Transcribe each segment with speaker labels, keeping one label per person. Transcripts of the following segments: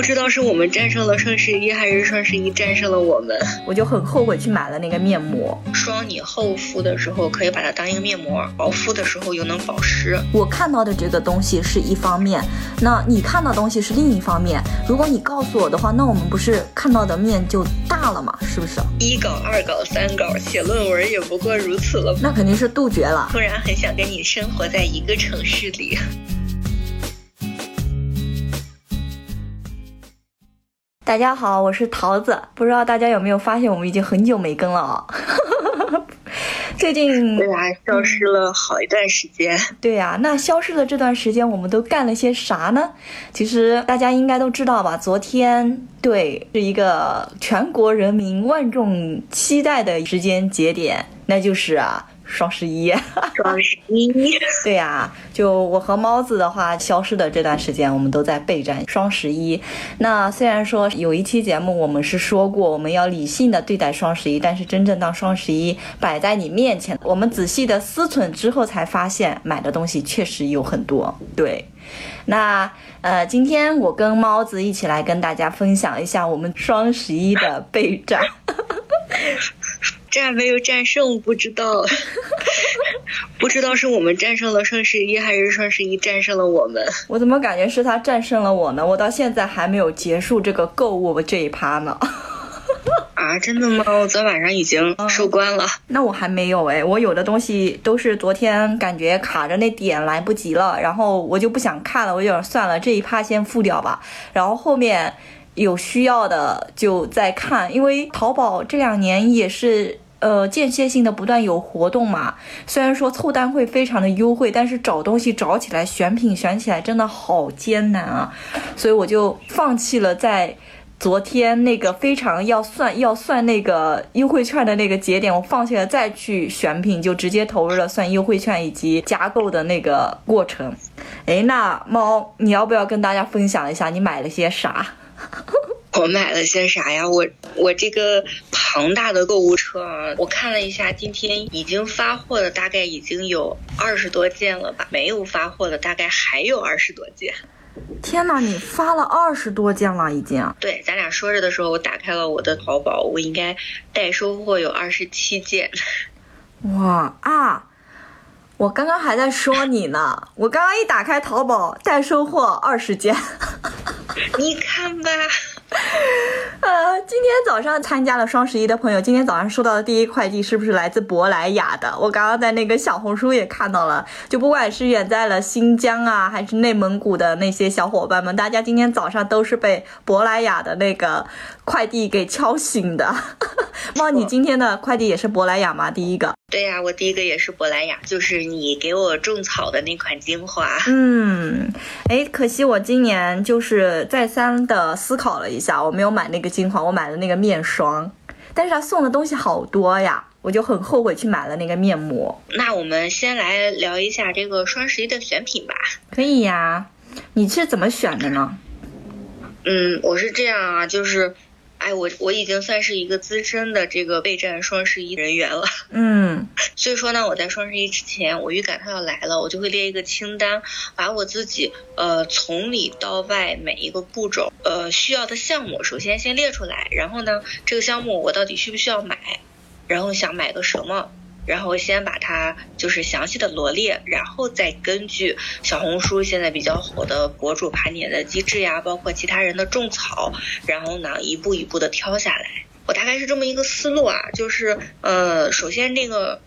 Speaker 1: 不知道是我们战胜了双十一，还是双十一战胜了我们。
Speaker 2: 我就很后悔去买了那个面膜。
Speaker 1: 霜你厚敷的时候可以把它当一个面膜，薄敷的时候又能保湿。
Speaker 2: 我看到的这个东西是一方面，那你看到东西是另一方面。如果你告诉我的话，那我们不是看到的面就大了吗？是不是？
Speaker 1: 一稿、二稿、三稿，写论文也不过如此了。
Speaker 2: 那肯定是杜绝了。
Speaker 1: 突然很想跟你生活在一个城市里。
Speaker 2: 大家好，我是桃子。不知道大家有没有发现，我们已经很久没更了啊。最近
Speaker 1: 对啊，消失了好一段时间。
Speaker 2: 对呀，那消失的这段时间，我们都干了些啥呢？其实大家应该都知道吧。昨天对，是一个全国人民万众期待的时间节点，那就是啊。双十一，
Speaker 1: 双十一，
Speaker 2: 对呀，就我和猫子的话，消失的这段时间，我们都在备战双十一。那虽然说有一期节目我们是说过，我们要理性的对待双十一，但是真正当双十一摆在你面前，我们仔细的思忖之后，才发现买的东西确实有很多。对，那呃，今天我跟猫子一起来跟大家分享一下我们双十一的备战。
Speaker 1: 战没有战胜，不知道，不知道是我们战胜了双十一，还是双十一战胜了我们。
Speaker 2: 我怎么感觉是他战胜了我呢？我到现在还没有结束这个购物这一趴呢。
Speaker 1: 啊，真的吗？我昨晚上已经收官了。
Speaker 2: 那我还没有哎，我有的东西都是昨天感觉卡着那点来不及了，然后我就不想看了，我就算了，这一趴先付掉吧。然后后面。有需要的就再看，因为淘宝这两年也是呃间歇性的不断有活动嘛。虽然说凑单会非常的优惠，但是找东西找起来、选品选起来真的好艰难啊，所以我就放弃了在昨天那个非常要算要算那个优惠券的那个节点，我放弃了再去选品，就直接投入了算优惠券以及加购的那个过程。哎，那猫，你要不要跟大家分享一下你买了些啥？
Speaker 1: 我买了些啥呀？我我这个庞大的购物车啊，我看了一下，今天已经发货的大概已经有二十多件了吧？没有发货的大概还有二十多件。
Speaker 2: 天哪，你发了二十多件了已经？
Speaker 1: 对，咱俩说着的时候，我打开了我的淘宝，我应该待收货有二十七件。
Speaker 2: 哇啊！我刚刚还在说你呢，我刚刚一打开淘宝，待收货二十件。
Speaker 1: 你看吧。
Speaker 2: 呃，今天早上参加了双十一的朋友，今天早上收到的第一快递是不是来自珀莱雅的？我刚刚在那个小红书也看到了，就不管是远在了新疆啊，还是内蒙古的那些小伙伴们，大家今天早上都是被珀莱雅的那个快递给敲醒的。猫，你今天的快递也是珀莱雅吗？第一个？
Speaker 1: 对呀，我第一个也是珀莱雅，就是你给我种草的那款精华。
Speaker 2: 嗯，哎，可惜我今年就是再三的思考了一下，我没有买那个精华，我买了那个面霜，但是他送的东西好多呀，我就很后悔去买了那个面膜。
Speaker 1: 那我们先来聊一下这个双十一的选品吧。
Speaker 2: 可以呀，你是怎么选的呢？
Speaker 1: 嗯，我是这样啊，就是。哎，我我已经算是一个资深的这个备战双十一人员了。
Speaker 2: 嗯，
Speaker 1: 所以说呢，我在双十一之前，我预感它要来了，我就会列一个清单，把我自己呃从里到外每一个步骤呃需要的项目，首先先列出来，然后呢，这个项目我到底需不需要买，然后想买个什么。然后先把它就是详细的罗列，然后再根据小红书现在比较火的博主盘点的机制呀，包括其他人的种草，然后呢一步一步的挑下来。我大概是这么一个思路啊，就是呃，首先这个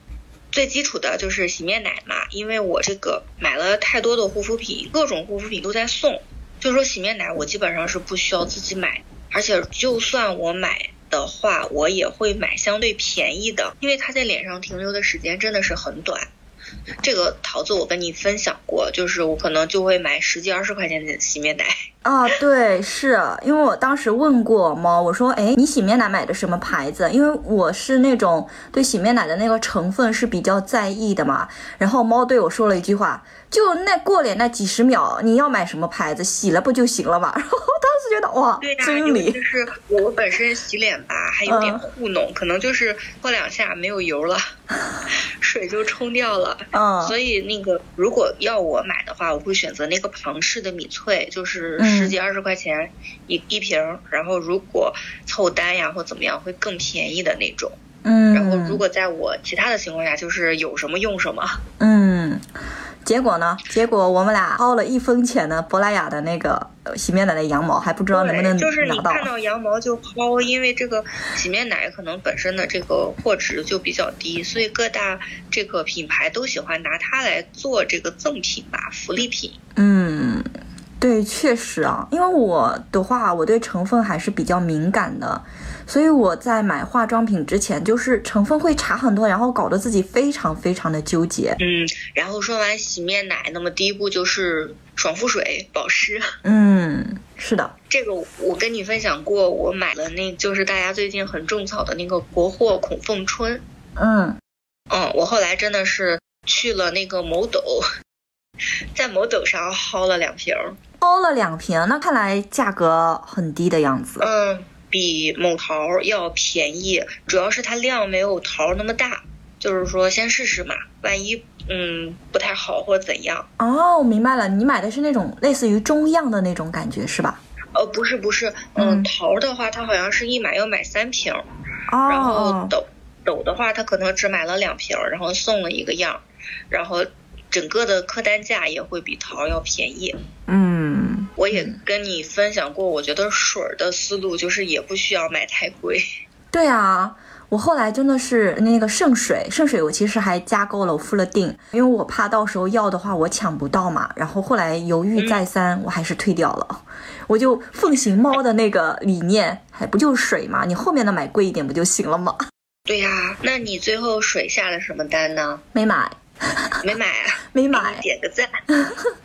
Speaker 1: 最基础的就是洗面奶嘛，因为我这个买了太多的护肤品，各种护肤品都在送，就是说洗面奶我基本上是不需要自己买，而且就算我买。的话，我也会买相对便宜的，因为它在脸上停留的时间真的是很短。这个桃子我跟你分享过，就是我可能就会买十几二十块钱的洗面奶。
Speaker 2: 啊，对，是因为我当时问过猫，我说，哎，你洗面奶买的什么牌子？因为我是那种对洗面奶的那个成分是比较在意的嘛。然后猫对我说了一句话，就那过脸那几十秒，你要买什么牌子，洗了不就行了嘛？然后当时觉得哇，
Speaker 1: 对呀、
Speaker 2: 真理
Speaker 1: 尤其。是我本身洗脸吧，还有点糊弄，可能就是过两下没有油了，水就冲掉了。
Speaker 2: 嗯
Speaker 1: 所以那个如果要我买的话，我会选择那个庞氏的米萃，就是
Speaker 2: 嗯
Speaker 1: 十几二十块钱一、一瓶，然后如果凑单呀或怎么样会更便宜的那种。
Speaker 2: 嗯，
Speaker 1: 然后如果在我其他的情况下，就是有什么用什么。
Speaker 2: 嗯，结果呢？结果我们俩薅了一分钱的珀莱雅的那个呃洗面奶的羊毛，还不知道能不能，
Speaker 1: 就是你。看到羊毛就薅，因为这个洗面奶可能本身的这个货值就比较低，所以各大这个品牌都喜欢拿它来做这个赠品吧，福利品。
Speaker 2: 嗯，对，确实啊，因为我的话，我对成分还是比较敏感的，所以我在买化妆品之前，就是成分会查很多，然后搞得自己非常非常的纠结。
Speaker 1: 嗯，然后说完洗面奶，那么第一步就是爽肤水保湿。
Speaker 2: 嗯，是的，
Speaker 1: 这个我跟你分享过，我买了那就是大家最近很种草的那个国货孔凤春。
Speaker 2: 嗯
Speaker 1: 嗯，我后来真的是去了那个某抖，在某抖上薅了两瓶儿。
Speaker 2: 包了两瓶，那看来价格很低的样子。
Speaker 1: 嗯，比某桃要便宜，主要是它量没有桃那么大。就是说，先试试嘛，万一嗯不太好或怎样。
Speaker 2: 哦，我明白了，你买的是那种类似于中样的那种感觉是吧？
Speaker 1: 呃，不是不是，
Speaker 2: 嗯
Speaker 1: 嗯，桃的话，它好像是一买要买三瓶，
Speaker 2: 哦
Speaker 1: 然后
Speaker 2: 哦，
Speaker 1: 斗斗的话，它可能只买了两瓶，然后送了一个样儿，然后整个的客单价也会比桃要便宜。
Speaker 2: 嗯，
Speaker 1: 我也跟你分享过，我觉得水儿的思路就是也不需要买太贵。
Speaker 2: 对啊，我后来真的是那个圣水，圣水我其实还加购了，我付了定，因为我怕到时候要的话我抢不到嘛。然后后来犹豫再三，我还是退掉了。我就奉行猫的那个理念，还不就是水嘛？你后面的买贵一点不就行了吗？
Speaker 1: 对呀、那你最后水下了什么单呢？
Speaker 2: 没买，
Speaker 1: 没买啊？
Speaker 2: 没买，
Speaker 1: 点个赞。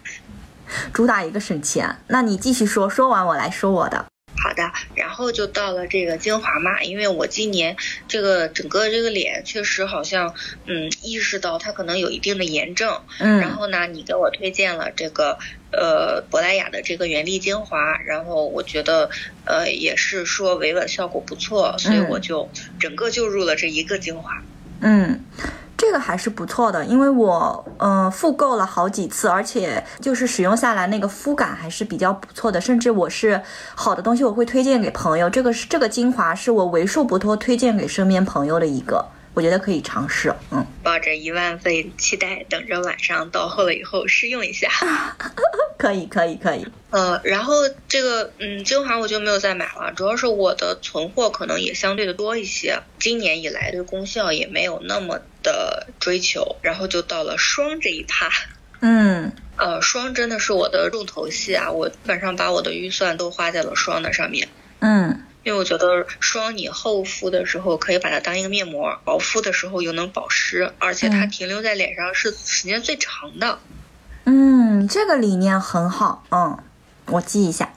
Speaker 2: 主打一个省钱。那你继续说，说完我来说我的。
Speaker 1: 好的，然后就到了这个精华嘛，因为我今年这个整个这个脸确实好像，嗯，意识到它可能有一定的炎症，嗯然
Speaker 2: 嗯
Speaker 1: 后呢，你给我推荐了这个呃珀莱雅的这个原力精华，然后我觉得呃也是说维稳效果不错，所以
Speaker 2: 嗯
Speaker 1: 我就整个就入了这一个精华。
Speaker 2: 嗯，这个还是不错的，因为我嗯、复购了好几次，而且就是使用下来那个肤感还是比较不错的，甚至我是好的东西我会推荐给朋友。这个是这个精华是我为数不多推荐给身边朋友的一个，我觉得可以尝试。嗯，
Speaker 1: 抱着一万份期待，等着晚上到货了以后试用一下。
Speaker 2: 可以可以可以。
Speaker 1: 呃，然后这个嗯精华我就没有再买了，主要是我的存货可能也相对的多一些，今年以来对功效也没有那么的追求，然后就到了霜这一趴。
Speaker 2: 嗯
Speaker 1: 呃，霜真的是我的重头戏啊，我基本上把我的预算都花在了霜的上面。
Speaker 2: 嗯
Speaker 1: 因为我觉得霜你厚敷的时候可以把它当一个面膜，薄敷的时候又能保湿，而且它
Speaker 2: 嗯
Speaker 1: 停留在脸上是时间最长的。
Speaker 2: 嗯，这个理念很好。嗯，我记一下。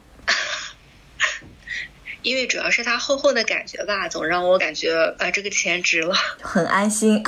Speaker 1: 因为主要是它厚厚的感觉吧，总让我感觉啊、这个钱值了。
Speaker 2: 很安心。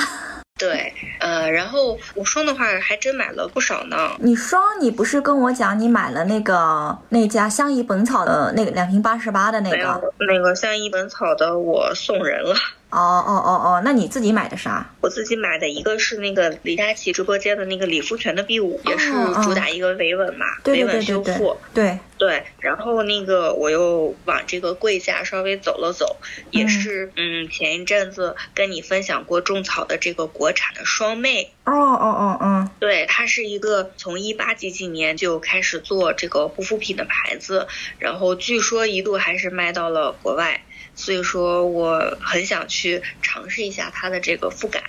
Speaker 1: 对，呃，然后我霜的话还真买了不少呢。
Speaker 2: 你霜，你不是跟我讲你买了那个那家相宜本草的那个两瓶八十八的那
Speaker 1: 没有
Speaker 2: 个？
Speaker 1: 那个相宜本草的我送人了，
Speaker 2: 哦哦哦哦，那你自己买的啥？
Speaker 1: 我自己买的一个是那个李佳琦直播间的那个理肤泉的 B 五，也是主打一个维稳嘛，维稳修复。
Speaker 2: 对对，
Speaker 1: 对，然后那个我又往这个柜下稍微走了走，也
Speaker 2: 嗯
Speaker 1: 是嗯前一阵子跟你分享过种草的这个国产的双妹，
Speaker 2: 哦哦哦哦，
Speaker 1: 对，它是一个从一八几几年就开始做这个护肤品的牌子，然后据说一度还是卖到了国外。所以说我很想去尝试一下它的这个肤感，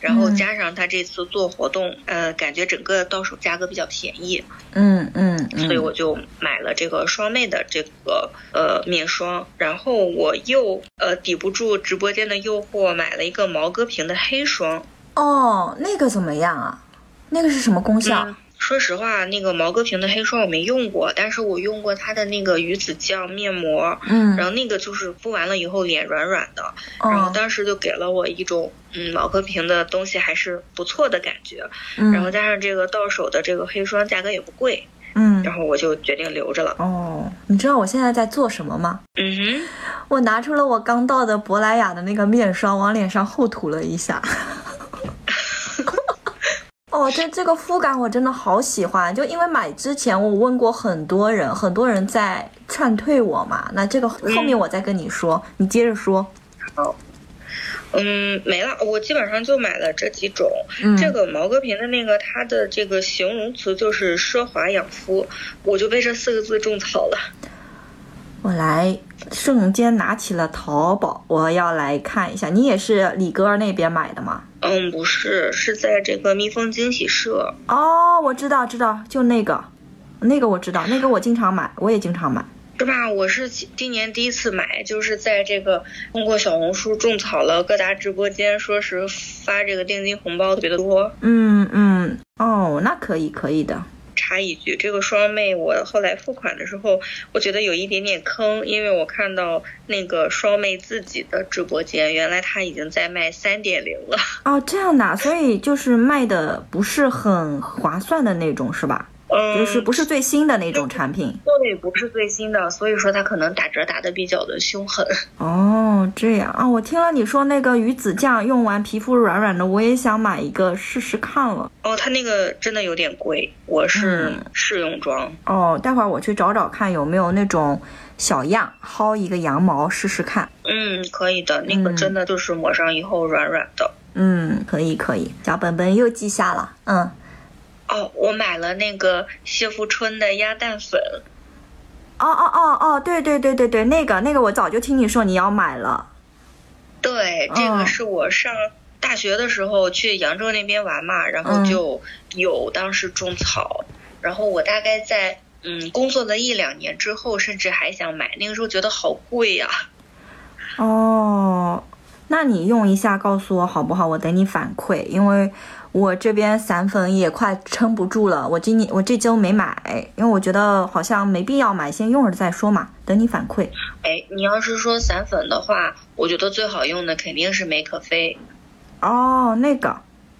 Speaker 1: 然后
Speaker 2: 嗯
Speaker 1: 加上它这次做活动，呃，感觉整个到手价格比较便宜，
Speaker 2: 嗯嗯嗯，
Speaker 1: 所以我就买了这个双妹的这个呃面霜，然后我又呃抵不住直播间的诱惑，买了一个毛戈平的黑霜。
Speaker 2: 哦，那个怎么样啊？那个是什么功效？
Speaker 1: 嗯，说实话，那个毛戈平的黑霜我没用过，但是我用过它的那个鱼子酱面膜，
Speaker 2: 嗯，
Speaker 1: 然后那个就是敷完了以后脸软软的，然后
Speaker 2: 哦，
Speaker 1: 当时就给了我一种嗯毛戈平的东西还是不错的感觉，
Speaker 2: 嗯
Speaker 1: 然后加上这个到手的这个黑霜价格也不贵，
Speaker 2: 嗯，
Speaker 1: 然后我就决定留着了。
Speaker 2: 哦，你知道我现在在做什么吗？
Speaker 1: 嗯哼，
Speaker 2: 我拿出了我刚到的珀莱雅的那个面霜，往脸上厚涂了一下。哦，这这个肤感我真的好喜欢，就因为买之前我问过很多人，很多人在劝退我嘛。那这个后面我再跟你说，你接着说。
Speaker 1: 好，嗯，没了，我基本上就买了这几种。
Speaker 2: 嗯
Speaker 1: 这个毛戈平的那个，它的这个形容词就是奢华养肤，我就被这四个字种草了。
Speaker 2: 我来瞬间拿起了淘宝，我要来看一下。你也是李哥那边买的吗？
Speaker 1: 嗯，不是，是在这个蜜蜂惊喜社。
Speaker 2: 哦，我知道，知道，就那个，那个我知道，那个我经常买，我也经常买。
Speaker 1: 是吧？我是今今年第一次买，就是在这个通过小红书种草了各大直播间，说是发这个定金红包特别的多。
Speaker 2: 嗯嗯，哦，那可以，可以的。
Speaker 1: 插一句，这个双妹我后来付款的时候，我觉得有一点点坑，因为我看到那个双妹自己的直播间，原来她已经在卖三点零了。
Speaker 2: 哦，这样的，所以就是卖的不是很划算的那种，是吧？
Speaker 1: 嗯，
Speaker 2: 就是不是最新的那种产品。
Speaker 1: 对，不是最新的，所以说它可能打折打的比较的凶狠。
Speaker 2: 哦，这样啊，我听了你说那个鱼子酱用完皮肤软软的，我也想买一个试试看了。
Speaker 1: 哦，它那个真的有点贵，我是
Speaker 2: 嗯
Speaker 1: 试用装。
Speaker 2: 哦，待会儿我去找找看有没有那种小样，薅一个羊毛试试看。
Speaker 1: 嗯，可以的，那个
Speaker 2: 嗯
Speaker 1: 真的就是抹上以后软软的。
Speaker 2: 嗯，可以可以，小本本又记下了。嗯，
Speaker 1: 哦，我买了那个谢富春的鸭蛋粉。
Speaker 2: 哦哦哦哦，对对对对对，那个那个我早就听你说你要买了。
Speaker 1: 对，这
Speaker 2: 哦
Speaker 1: 个是我上大学的时候去扬州那边玩嘛，然后
Speaker 2: 嗯
Speaker 1: 就有当时种草，然后我大概在嗯工作了一两年之后，甚至还想买，那个时候觉得好贵呀、
Speaker 2: 哦，那你用一下告诉我好不好？我等你反馈，因为我这边散粉也快撑不住了。我今年我这周没买，因为我觉得好像没必要买，先用着再说嘛。等你反馈。
Speaker 1: 哎，你要是说散粉的话，我觉得最好用的肯定是美可菲，
Speaker 2: 哦，那个，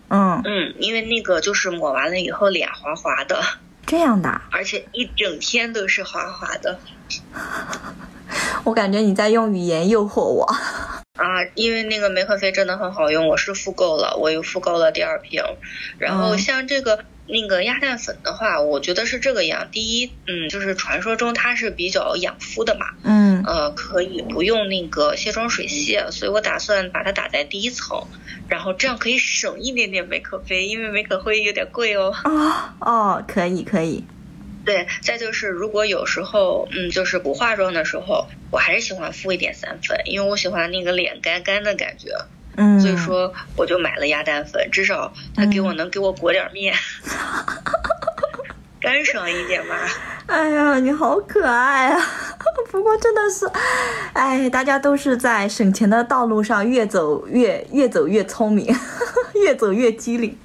Speaker 2: 嗯，
Speaker 1: 嗯，因为那个就是抹完了以后脸滑滑的，
Speaker 2: 这样的啊，
Speaker 1: 而且一整天都是滑滑的。
Speaker 2: 我感觉你在用语言诱惑我。
Speaker 1: 啊，因为那个玫可菲真的很好用，我是复购了，我又复购了第二瓶。然后
Speaker 2: 嗯
Speaker 1: 像这个那个鸭蛋粉的话，我觉得是这个样。第一，嗯，就是传说中它是比较养肤的嘛，
Speaker 2: 嗯
Speaker 1: 呃，可以不用那个卸妆水卸，所以我打算把它打在第一层，然后这样可以省一点点美可菲，因为美可菲有点贵哦。
Speaker 2: 哦哦，可以可以。
Speaker 1: 对，再就是如果有时候，嗯，就是不化妆的时候，我还是喜欢敷一点散粉，因为我喜欢那个脸干干的感觉。
Speaker 2: 嗯，
Speaker 1: 所以说我就买了鸭蛋粉，至少它给我能给我裹点面，干爽一点嘛。
Speaker 2: 哎呀，你好可爱啊！不过真的是，哎，大家都是在省钱的道路上越走越越走越聪明，越走越机灵。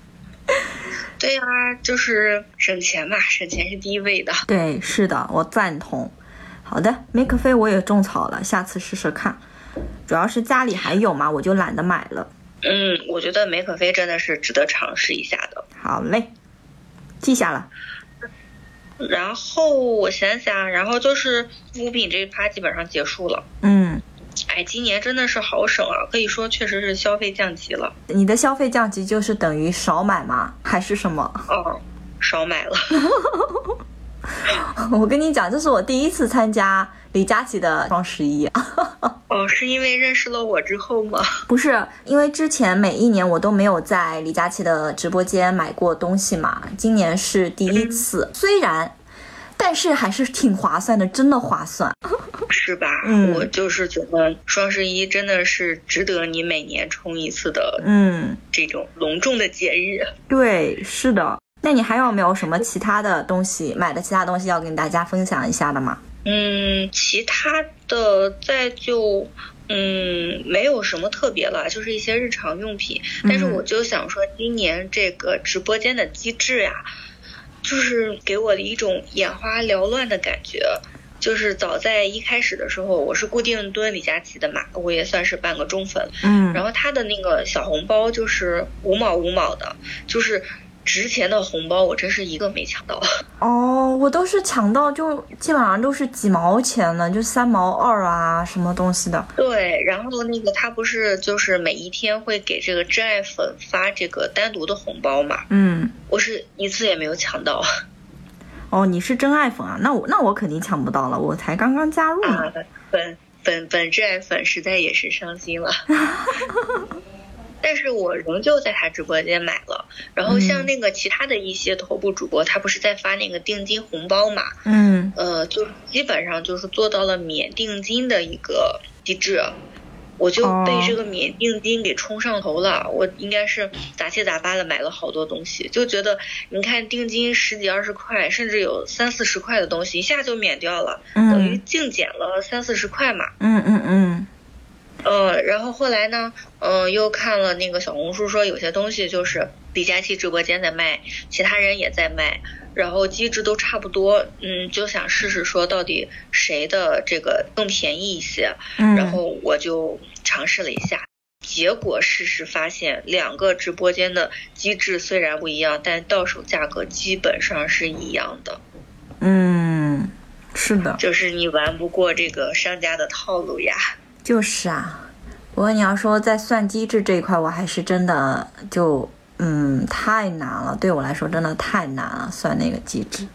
Speaker 1: 对呀、就是省钱嘛，省钱是第一位的。
Speaker 2: 对，是的，我赞同。好的，梅可菲我也种草了，下次试试看。主要是家里还有嘛，我就懒得买了。
Speaker 1: 嗯，我觉得玫可菲真的是值得尝试一下的。
Speaker 2: 好嘞，记下了。
Speaker 1: 然后我想想，然后就是护肤品这一趴基本上结束了。
Speaker 2: 嗯，
Speaker 1: 哎，今年真的是好省啊，可以说确实是消费降级了。
Speaker 2: 你的消费降级就是等于少买吗？还是什么？
Speaker 1: 哦，少买了。
Speaker 2: 我跟你讲，这是我第一次参加李佳琦的双十一。
Speaker 1: 哦，是因为认识了我之后吗？
Speaker 2: 不是，因为之前每一年我都没有在李佳琦的直播间买过东西嘛，今年是第一次，虽然，但是还是挺划算的，真的划算。
Speaker 1: 是吧？
Speaker 2: 嗯
Speaker 1: 我就是觉得双十一真的是值得你每年冲一次的
Speaker 2: 嗯，
Speaker 1: 这种隆重的节日。
Speaker 2: 对，是的。那你还有没有什么其他的东西买的其他东西要跟大家分享一下的吗？
Speaker 1: 嗯，其他的再就嗯没有什么特别了，就是一些日常用品。但是
Speaker 2: 嗯
Speaker 1: 我就想说，今年这个直播间的机制呀，就是给我的一种眼花缭乱的感觉。就是早在一开始的时候，我是固定蹲李佳琦的嘛，我也算是半个忠粉。
Speaker 2: 嗯
Speaker 1: 然后他的那个小红包就是五毛五毛的，就是值钱的红包我真是一个没抢到。
Speaker 2: 哦，我都是抢到就基本上都是几毛钱的，就三毛二啊什么东西的。
Speaker 1: 对，然后那个他不是就是每一天会给这个真爱粉发这个单独的红包嘛？
Speaker 2: 嗯，
Speaker 1: 我是一次也没有抢到。
Speaker 2: 哦，你是真爱粉啊？那我那我肯定抢不到了，我才刚刚加入呢。
Speaker 1: 本本本真爱粉实在也是伤心了。但是我仍旧在他直播间买了，然后像那个其他的一些头部主播，他不是在发那个定金红包嘛？
Speaker 2: 嗯，
Speaker 1: 呃，就基本上就是做到了免定金的一个机制，我就被这个免定金给冲上头了。我应该是杂七杂八的买了好多东西，就觉得你看定金十几二十块，甚至有三四十块的东西一下就免掉了，等于净减了三四十块嘛。
Speaker 2: 嗯嗯嗯。
Speaker 1: 嗯，然后后来呢，嗯，又看了那个小红书说有些东西就是李佳琦直播间在卖，其他人也在卖，然后机制都差不多，嗯，就想试试说到底谁的这个更便宜一些，然后我就尝试了一下，结果试试发现两个直播间的机制虽然不一样，但到手价格基本上是一样的。
Speaker 2: 嗯，是的，
Speaker 1: 就是你玩不过这个商家的套路呀。
Speaker 2: 就是啊，不过你要说在算机制这一块，我还是真的就嗯太难了，对我来说真的太难了，算那个机制。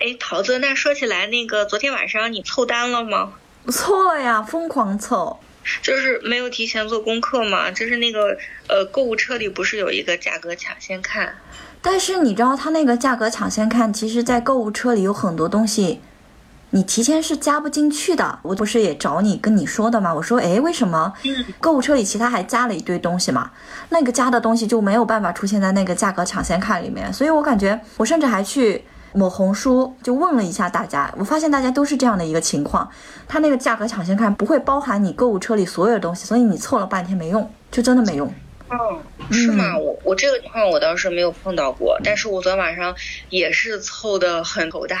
Speaker 1: 哎，桃子，那说起来，那个昨天晚上你凑单了吗？
Speaker 2: 凑了呀，疯狂凑。
Speaker 1: 就是没有提前做功课嘛，就是那个呃购物车里不是有一个价格抢先看？
Speaker 2: 但是你知道它那个价格抢先看，其实在购物车里有很多东西。你提前是加不进去的，我不是也找你跟你说的吗？我说，哎，为什么购物车里其他还加了一堆东西嘛？那个加的东西就没有办法出现在那个价格抢先看里面，所以我感觉我甚至还去某红书就问了一下大家，我发现大家都是这样的一个情况，它那个价格抢先看不会包含你购物车里所有的东西，所以你凑了半天没用，就真的没用。
Speaker 1: 哦，是吗？我我这个情况我倒是没有碰到过，但是我昨天晚上也是凑的很头大。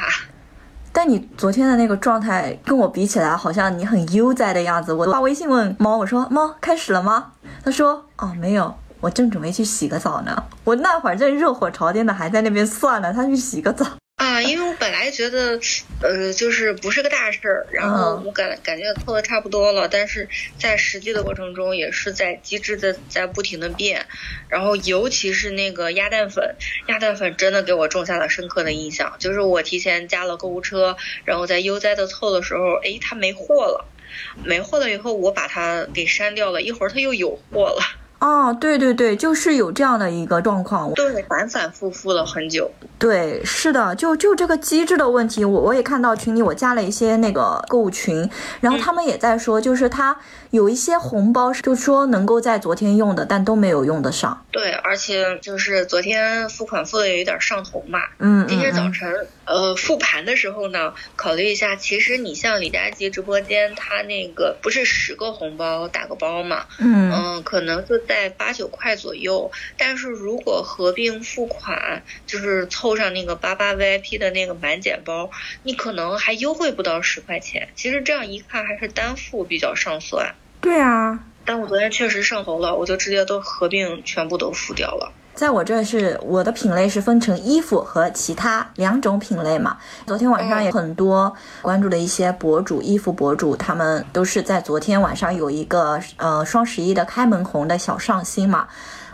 Speaker 2: 但你昨天的那个状态跟我比起来，好像你很悠哉的样子。我发微信问猫，我说猫开始了吗？他说哦没有，我正准备去洗个澡呢。我那会儿正热火朝天的，还在那边算了，他去洗个澡。
Speaker 1: 啊，因为我本来觉得，呃，就是不是个大事儿，然后我感感觉凑的差不多了，但是在实际的过程中，也是在机制的在不停的变，然后尤其是那个鸭蛋粉，鸭蛋粉真的给我种下了深刻的印象，就是我提前加了购物车，然后在悠哉的凑的时候，哎，它没货了，没货了以后，我把它给删掉了，一会儿它又有货了。
Speaker 2: 哦，对对对，就是有这样的一个状况，
Speaker 1: 对，反反复复了很久。
Speaker 2: 对，是的，就就这个机制的问题，我我也看到群里，我加了一些那个购物群，然后他们也在说，就是他有一些红包，就说能够在昨天用的，但都没有用得上。
Speaker 1: 对，而且就是昨天付款付的有点上头嘛，
Speaker 2: 嗯，
Speaker 1: 今天早晨呃复盘的时候呢，考虑一下，其实你像李佳琦直播间，他那个不是十个红包打个包嘛，
Speaker 2: 嗯。
Speaker 1: 嗯，可能就在八九块左右，但是如果合并付款，就是凑上那个八八 VIP 的那个满减包，你可能还优惠不到十块钱。其实这样一看，还是单付比较上算。
Speaker 2: 对啊，
Speaker 1: 但我昨天确实上头了，我就直接都合并全部都付掉了。
Speaker 2: 在我这是我的品类是分成衣服和其他两种品类嘛。昨天晚上有很多关注的一些博主，衣服博主，他们都是在昨天晚上有一个呃双十一的开门红的小上新嘛。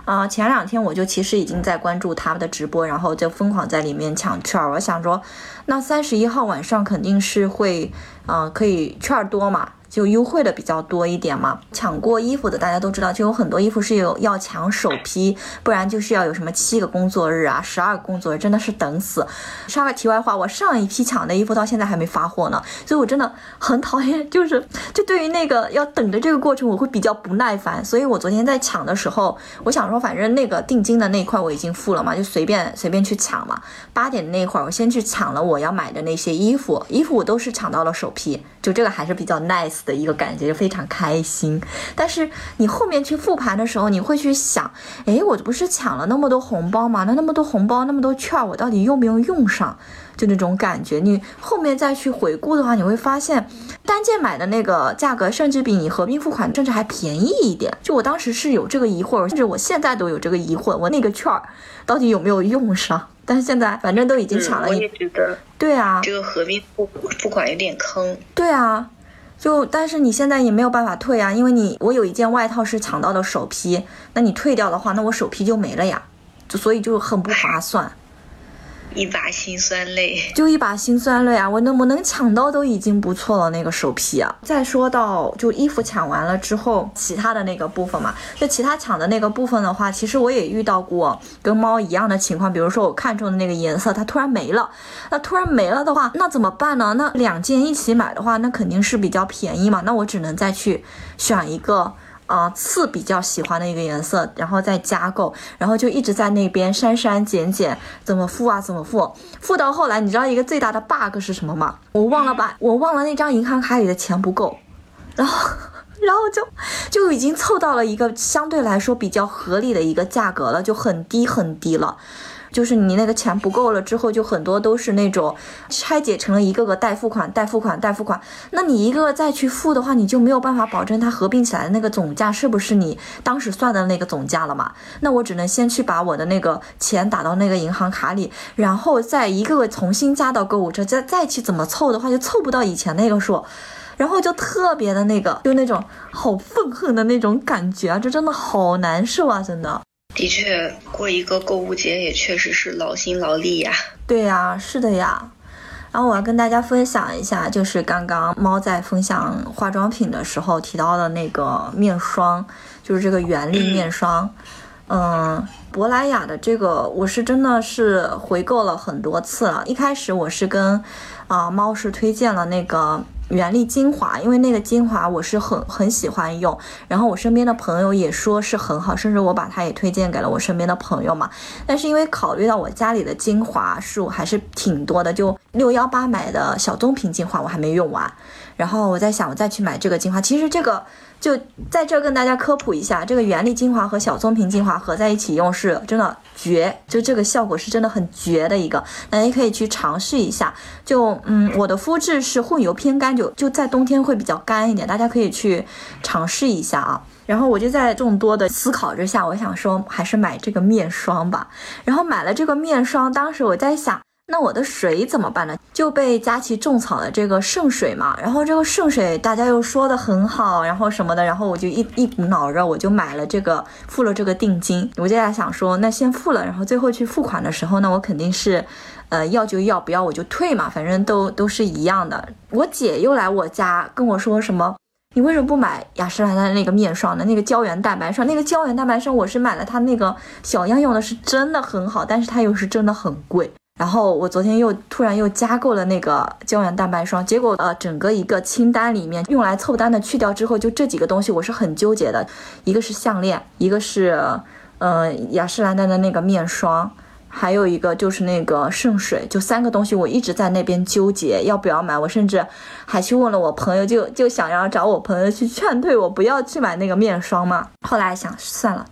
Speaker 2: 啊，前两天我就其实已经在关注他们的直播，然后就疯狂在里面抢券儿。我想说，那三十一号晚上肯定是会，嗯，可以券儿多嘛。就优惠的比较多一点嘛，抢过衣服的大家都知道，就有很多衣服是有要抢首批，不然就是要有什么七个工作日啊，十二个工作日，真的是等死。插个题外话，我上一批抢的衣服到现在还没发货呢，所以我真的很讨厌，就是就对于那个要等的这个过程，我会比较不耐烦。所以我昨天在抢的时候，我想说，反正那个定金的那块我已经付了嘛，就随便随便去抢嘛。八点那会儿，我先去抢了我要买的那些衣服，衣服我都是抢到了首批，就这个还是比较 nice。的一个感觉就非常开心，但是你后面去复盘的时候，你会去想，哎，我不是抢了那么多红包吗？那那么多红包，那么多券，我到底用不用用上？就那种感觉。你后面再去回顾的话，你会发现，单件买的那个价格，甚至比你合并付款甚至还便宜一点。就我当时是有这个疑惑，甚至我现在都有这个疑惑，我那个券儿到底有没有用上？但是现在反正都已经抢了。
Speaker 1: 我也觉得。
Speaker 2: 对啊。
Speaker 1: 这个合并付付款有点坑。
Speaker 2: 对啊。就但是你现在也没有办法退啊，因为你我有一件外套是抢到的首批，那你退掉的话，那我首批就没了呀，就所以就很不划算。
Speaker 1: 一把辛酸泪，
Speaker 2: 就一把辛酸泪啊！我能不能抢到都已经不错了，那个首批啊。再说到就衣服抢完了之后，其他的那个部分嘛，就其他抢的那个部分的话，其实我也遇到过跟猫一样的情况，比如说我看中的那个颜色它突然没了，那突然没了的话，那怎么办呢？那两件一起买的话，那肯定是比较便宜嘛，那我只能再去选一个。啊，次比较喜欢的一个颜色，然后再加购，然后就一直在那边删删减减，怎么付啊？怎么付？付到后来，你知道一个最大的 bug 是什么吗？我忘了把，我忘了那张银行卡里的钱不够，然后，然后就就已经凑到了一个相对来说比较合理的一个价格了，就很低很低了。就是你那个钱不够了之后，就很多都是那种拆解成了一个个代付款、代付款、代付款。那你一个个再去付的话，你就没有办法保证它合并起来的那个总价是不是你当时算的那个总价了嘛？那我只能先去把我的那个钱打到那个银行卡里，然后再一个个重新加到购物车，再再去怎么凑的话，就凑不到以前那个数，然后就特别的那个，就那种好愤恨的那种感觉啊，这真的好难受啊，真的。
Speaker 1: 的确，过一个购物节也确实是劳心劳力呀。
Speaker 2: 对呀，是的呀。然后我要跟大家分享一下，就是刚刚猫在分享化妆品的时候提到的那个面霜，就是这个原力面霜。嗯，珀莱雅的这个我是真的是回购了很多次了。一开始我是跟啊猫是推荐了那个。原力精华，因为那个精华我是很很喜欢用，然后我身边的朋友也说是很好，甚至我把它也推荐给了我身边的朋友嘛。但是因为考虑到我家里的精华数还是挺多的，就六幺八买的小棕瓶精华我还没用完，然后我在想我再去买这个精华，其实这个。就在这跟大家科普一下，这个原力精华和小棕瓶精华合在一起用是真的绝，就这个效果是真的很绝的一个，大家可以去尝试一下。就嗯，我的肤质是混油偏干，就就在冬天会比较干一点，大家可以去尝试一下啊。然后我就在众多的思考之下，我想说还是买这个面霜吧。然后买了这个面霜，当时我在想。那我的水怎么办呢？就被佳琦种草的这个圣水嘛，然后这个圣水大家又说的很好，然后什么的，然后我就一一股脑热，我就买了这个，付了这个定金。我就在想说，那先付了，然后最后去付款的时候那，我肯定是，呃，要就要，不要我就退嘛，反正都都是一样的。我姐又来我家跟我说什么，你为什么不买雅诗兰黛那个面霜呢？那个胶原蛋白霜，那个胶原蛋白霜我是买了它那个小样用的，是真的很好，但是它又是真的很贵。然后我昨天又突然又加购了那个胶原蛋白霜，结果呃整个一个清单里面用来凑单的去掉之后，就这几个东西我是很纠结的，一个是项链，一个是呃雅诗兰黛的那个面霜，还有一个就是那个圣水，就三个东西我一直在那边纠结要不要买，我甚至还去问了我朋友，就就想要找我朋友去劝退我不要去买那个面霜嘛，后来想算了。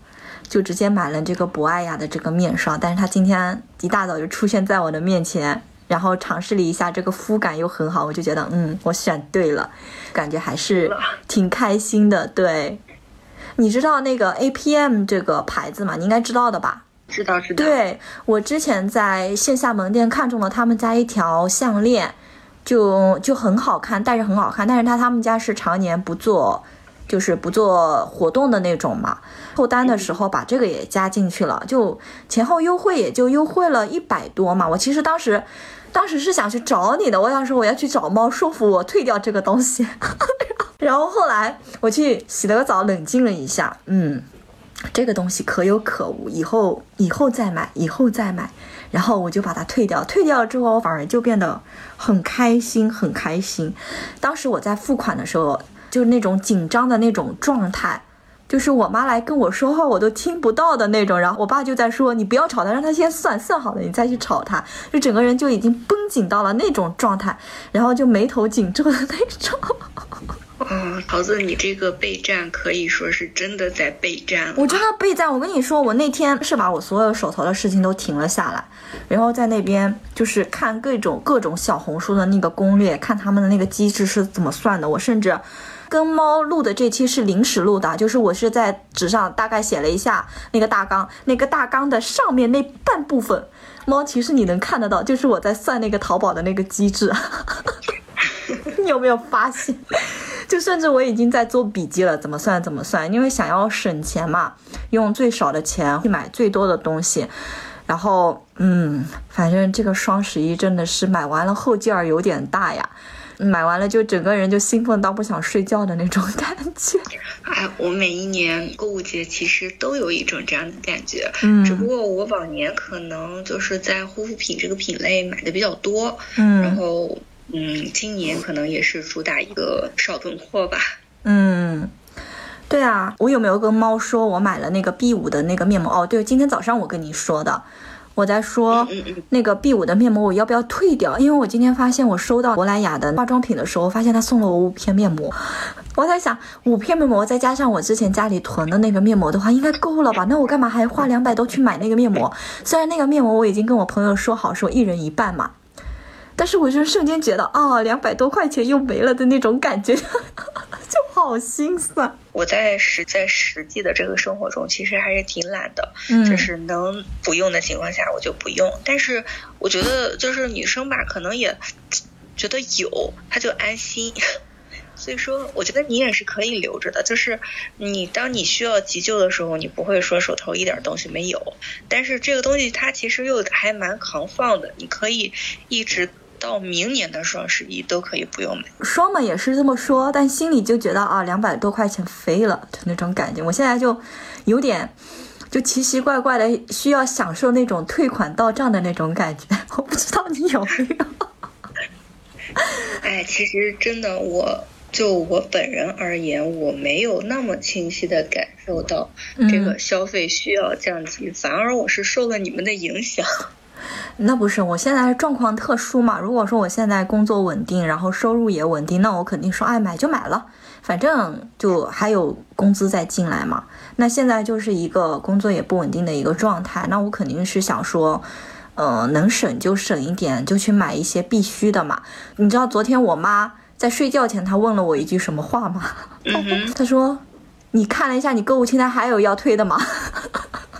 Speaker 2: 就直接买了这个博爱雅的这个面霜，但是它今天一大早就出现在我的面前，然后尝试了一下，这个肤感又很好，我就觉得嗯，我选对了，感觉还是挺开心的。对，你知道那个 APM 这个牌子吗？你应该知道的吧？
Speaker 1: 知道知道。
Speaker 2: 对我之前在线下门店看中了他们家一条项链，就就很好看，戴着很好看，但是他他们家是常年不做。就是不做活动的那种嘛，凑单的时候把这个也加进去了，就前后优惠也就优惠了一百多嘛。我其实当时，当时是想去找你的，我想说我要去找猫说服我退掉这个东西。然后后来我去洗了个澡，冷静了一下，嗯，这个东西可有可无，以后以后再买，以后再买。然后我就把它退掉，退掉了之后，我反而就变得很开心，很开心。当时我在付款的时候。就是那种紧张的那种状态，就是我妈来跟我说话，我都听不到的那种。然后我爸就在说：“你不要吵他，让他先算算好了，你再去吵他。”就整个人就已经绷紧到了那种状态，然后就眉头紧皱的那种。
Speaker 1: 哦，桃子，你这个备战可以说是真的在备战了。
Speaker 2: 我真的备战，我跟你说，我那天是把我所有手头的事情都停了下来，然后在那边就是看各种各种小红书的那个攻略，看他们的那个机制是怎么算的。我甚至跟猫录的这期是临时录的，就是我是在纸上大概写了一下那个大纲，那个大纲的上面那半部分，猫其实你能看得到，就是我在算那个淘宝的那个机制。你有没有发现？就甚至我已经在做笔记了，怎么算怎么算，因为想要省钱嘛，用最少的钱去买最多的东西。然后，嗯，反正这个双十一真的是买完了后劲儿有点大呀，买完了就整个人就兴奋到不想睡觉的那种感觉。
Speaker 1: 哎，我每一年购物节其实都有一种这样的感觉，
Speaker 2: 嗯，
Speaker 1: 只不过我往年可能就是在护肤品这个品类买的比较多，
Speaker 2: 嗯，
Speaker 1: 然后。嗯，今年可能也是主打一个少囤货吧。
Speaker 2: 嗯，对啊，我有没有跟猫说我买了那个 B 五的那个面膜？哦，对，今天早上我跟你说的，我在说那个 B 五的面膜我要不要退掉？因为我今天发现我收到珀莱雅的化妆品的时候，发现他送了我五片面膜。我在想，五片面膜再加上我之前家里囤的那个面膜的话，应该够了吧？那我干嘛还花两百多去买那个面膜？虽然那个面膜我已经跟我朋友说好，说一人一半嘛。但是我就瞬间觉得啊，两百多块钱又没了的那种感觉，就好心酸。
Speaker 1: 我在实在实际的这个生活中，其实还是挺懒的，
Speaker 2: 嗯，
Speaker 1: 就是能不用的情况下我就不用。但是我觉得就是女生吧，可能也觉得有，她就安心。所以说，我觉得你也是可以留着的。就是你当你需要急救的时候，你不会说手头一点东西没有。但是这个东西它其实又还蛮扛放的，你可以一直。到明年的双十一都可以不用买，
Speaker 2: 说嘛也是这么说，但心里就觉得啊，两百多块钱飞了就那种感觉。我现在就有点就奇奇怪怪的，需要享受那种退款到账的那种感觉。我不知道你有没有？
Speaker 1: 哎，其实真的，我就我本人而言，我没有那么清晰的感受到这个消费需要降级，反而我是受了你们的影响。
Speaker 2: 那不是，我现在状况特殊嘛。如果说我现在工作稳定，然后收入也稳定，那我肯定说哎买就买了，反正就还有工资再进来嘛。那现在就是一个工作也不稳定的一个状态，那我肯定是想说，呃，能省就省一点，就去买一些必须的嘛。你知道昨天我妈在睡觉前，她问了我一句什么话吗？她说：“你看了一下你购物清单，还有要退的吗？”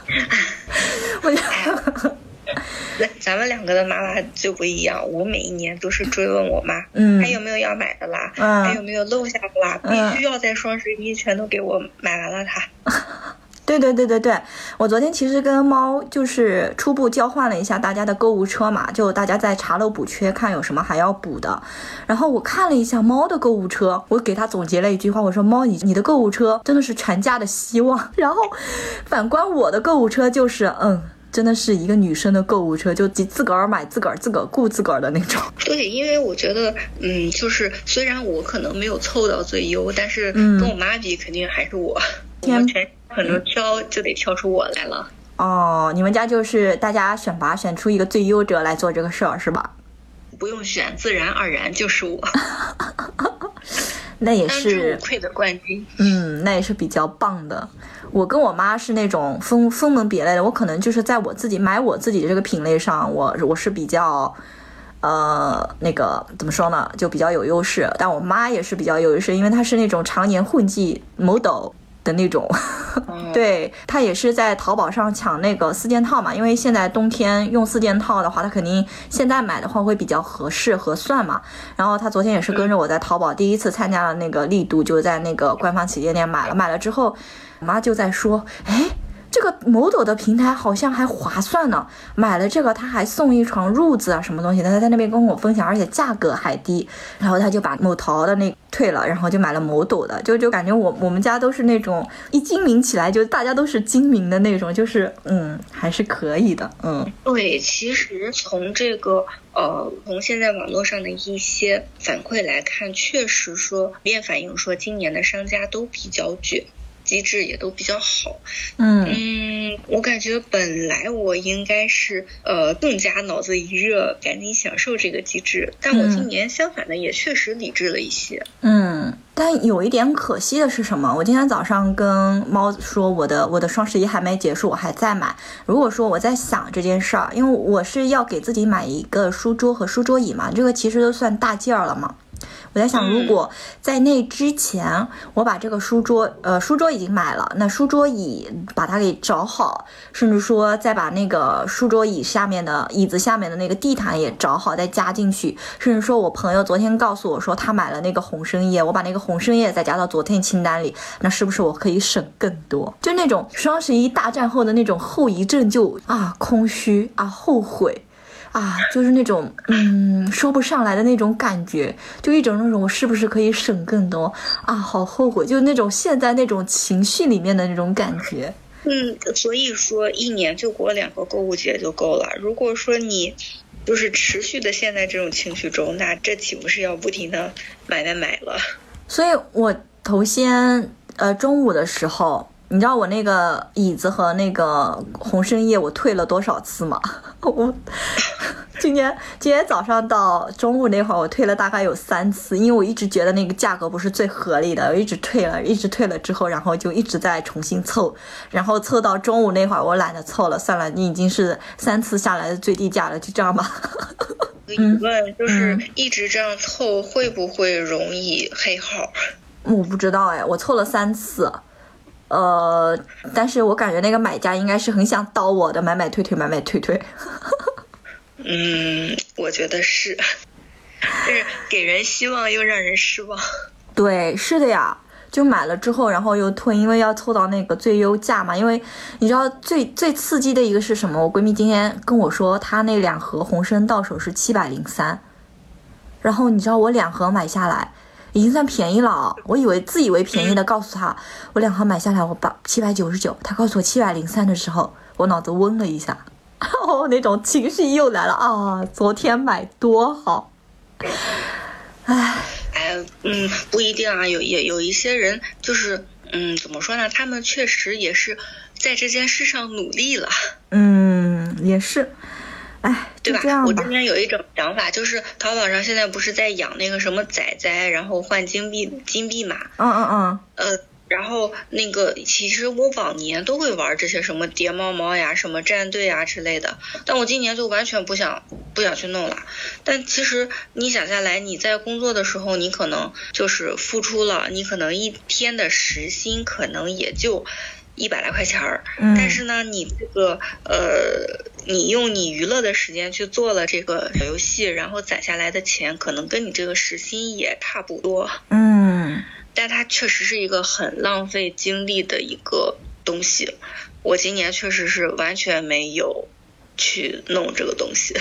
Speaker 2: 我就。
Speaker 1: 那咱们两个的妈妈就不一样，我每一年都是追问我妈，
Speaker 2: 嗯，
Speaker 1: 还有没有要买的啦，嗯，还有没有漏下的啦，必须要在双十一全都给我买完了它。
Speaker 2: 对对对对对，我昨天其实跟猫就是初步交换了一下大家的购物车嘛，就大家在查漏补缺，看有什么还要补的。然后我看了一下猫的购物车，我给它总结了一句话，我说猫你你的购物车真的是全家的希望。然后反观我的购物车就是嗯。真的是一个女生的购物车，就自自个儿买自个儿自个儿顾自个儿的那种。
Speaker 1: 对，因为我觉得，嗯，就是虽然我可能没有凑到最优，但是跟我妈比，肯定还是我。我们全可能挑就得挑出我来了。
Speaker 2: 哦，你们家就是大家选拔选出一个最优者来做这个事儿是吧？
Speaker 1: 不用选，自然而然就是我。
Speaker 2: 那也是
Speaker 1: 愧的冠军。
Speaker 2: 嗯，那也是比较棒的。我跟我妈是那种分分门别类的，我可能就是在我自己买我自己的这个品类上，我我是比较，呃，那个怎么说呢，就比较有优势。但我妈也是比较有优势，因为她是那种常年混迹某斗。的那种，对他也是在淘宝上抢那个四件套嘛，因为现在冬天用四件套的话，他肯定现在买的话会比较合适合算嘛。然后他昨天也是跟着我在淘宝第一次参加了那个力度，就在那个官方旗舰店买了，买了之后，我妈就在说，哎。这个某斗的平台好像还划算呢，买了这个他还送一床褥子啊，什么东西？他在那边跟我分享，而且价格还低，然后他就把某淘的那退了，然后就买了某斗的，就就感觉我我们家都是那种一精明起来就大家都是精明的那种，就是嗯还是可以的，嗯。
Speaker 1: 对，其实从这个呃从现在网络上的一些反馈来看，确实说也反映说今年的商家都比较卷。机制也都比较好，
Speaker 2: 嗯
Speaker 1: 嗯，我感觉本来我应该是呃更加脑子一热，赶紧享受这个机制，但我今年相反的也确实理智了一些，
Speaker 2: 嗯，但有一点可惜的是什么？我今天早上跟猫说，我的我的双十一还没结束，我还在买。如果说我在想这件事儿，因为我是要给自己买一个书桌和书桌椅嘛，这个其实都算大件儿了嘛。我在想，如果在那之前我把这个书桌，呃，书桌已经买了，那书桌椅把它给找好，甚至说再把那个书桌椅下面的椅子下面的那个地毯也找好，再加进去，甚至说我朋友昨天告诉我说他买了那个红参叶，我把那个红参叶再加到昨天清单里，那是不是我可以省更多？就那种双十一大战后的那种后遗症，就啊，空虚啊，后悔。啊，就是那种嗯说不上来的那种感觉，就一种那种我是不是可以省更多啊？好后悔，就那种现在那种情绪里面的那种感觉。
Speaker 1: 嗯，所以说一年就过两个购物节就够了。如果说你就是持续的陷在这种情绪中，那这岂不是要不停的买买买了？
Speaker 2: 所以我头先呃中午的时候。你知道我那个椅子和那个红参叶我退了多少次吗？我今天今天早上到中午那会儿我退了大概有三次，因为我一直觉得那个价格不是最合理的，我一直退了，一直退了之后，然后就一直在重新凑，然后凑到中午那会儿我懒得凑了，算了，你已经是三次下来的最低价了，就这样吧。
Speaker 1: 疑问就是一直这样凑会不会容易黑号？
Speaker 2: 我不知道哎，我凑了三次。呃，但是我感觉那个买家应该是很想刀我的，买买退退，买买退退。
Speaker 1: 嗯，我觉得是，就是给人希望又让人失望。
Speaker 2: 对，是的呀，就买了之后，然后又退，因为要凑到那个最优价嘛。因为你知道最最刺激的一个是什么？我闺蜜今天跟我说，她那两盒红参到手是七百零三，然后你知道我两盒买下来。已经算便宜了，我以为自以为便宜的告诉他，我两盒买下来我八七百九十九，他告诉我七百零三的时候，我脑子嗡了一下，哦，那种情绪又来了啊！昨天买多好，
Speaker 1: 唉，哎，嗯，不一定啊，有也有一些人就是，嗯，怎么说呢？他们确实也是在这件事上努力了，
Speaker 2: 嗯，也是。哎，
Speaker 1: 对
Speaker 2: 吧？
Speaker 1: 我这边有一种想法，就是淘宝上现在不是在养那个什么仔仔，然后换金币金币嘛。
Speaker 2: 嗯嗯嗯。
Speaker 1: 呃，然后那个其实我往年都会玩这些什么叠猫猫呀、什么战队啊之类的，但我今年就完全不想不想去弄了。但其实你想下来，你在工作的时候，你可能就是付出了，你可能一天的时薪可能也就。一百来块钱儿，但是呢，你这个呃，你用你娱乐的时间去做了这个小游戏，然后攒下来的钱，可能跟你这个时薪也差不多。
Speaker 2: 嗯，
Speaker 1: 但它确实是一个很浪费精力的一个东西。我今年确实是完全没有去弄这个东西。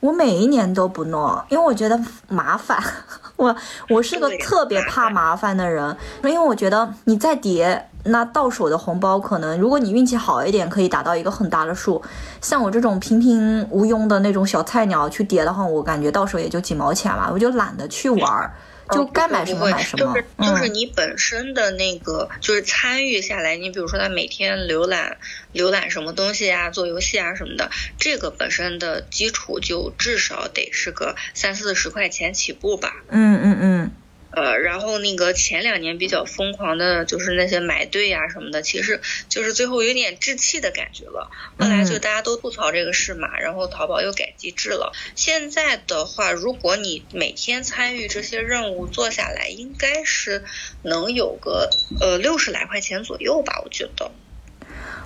Speaker 2: 我每一年都不弄，因为我觉得麻烦。我我是个特别怕麻烦的人，因为我觉得你再叠那到手的红包，可能如果你运气好一点，可以达到一个很大的数。像我这种平平无庸的那种小菜鸟去叠的话，我感觉到手也就几毛钱吧，我就懒得去玩儿。就该买什么买什
Speaker 1: 么，就是就是你本身的那个，就是参与下来，你比如说他每天浏览浏览什么东西啊，做游戏啊什么的，这个本身的基础就至少得是个三四十块钱起步吧。
Speaker 2: 嗯嗯嗯。
Speaker 1: 呃，然后那个前两年比较疯狂的，就是那些买对呀什么的，其实就是最后有点置气的感觉了。后来就大家都吐槽这个事嘛，然后淘宝又改机制了。现在的话，如果你每天参与这些任务做下来，应该是能有个呃六十来块钱左右吧，我觉得。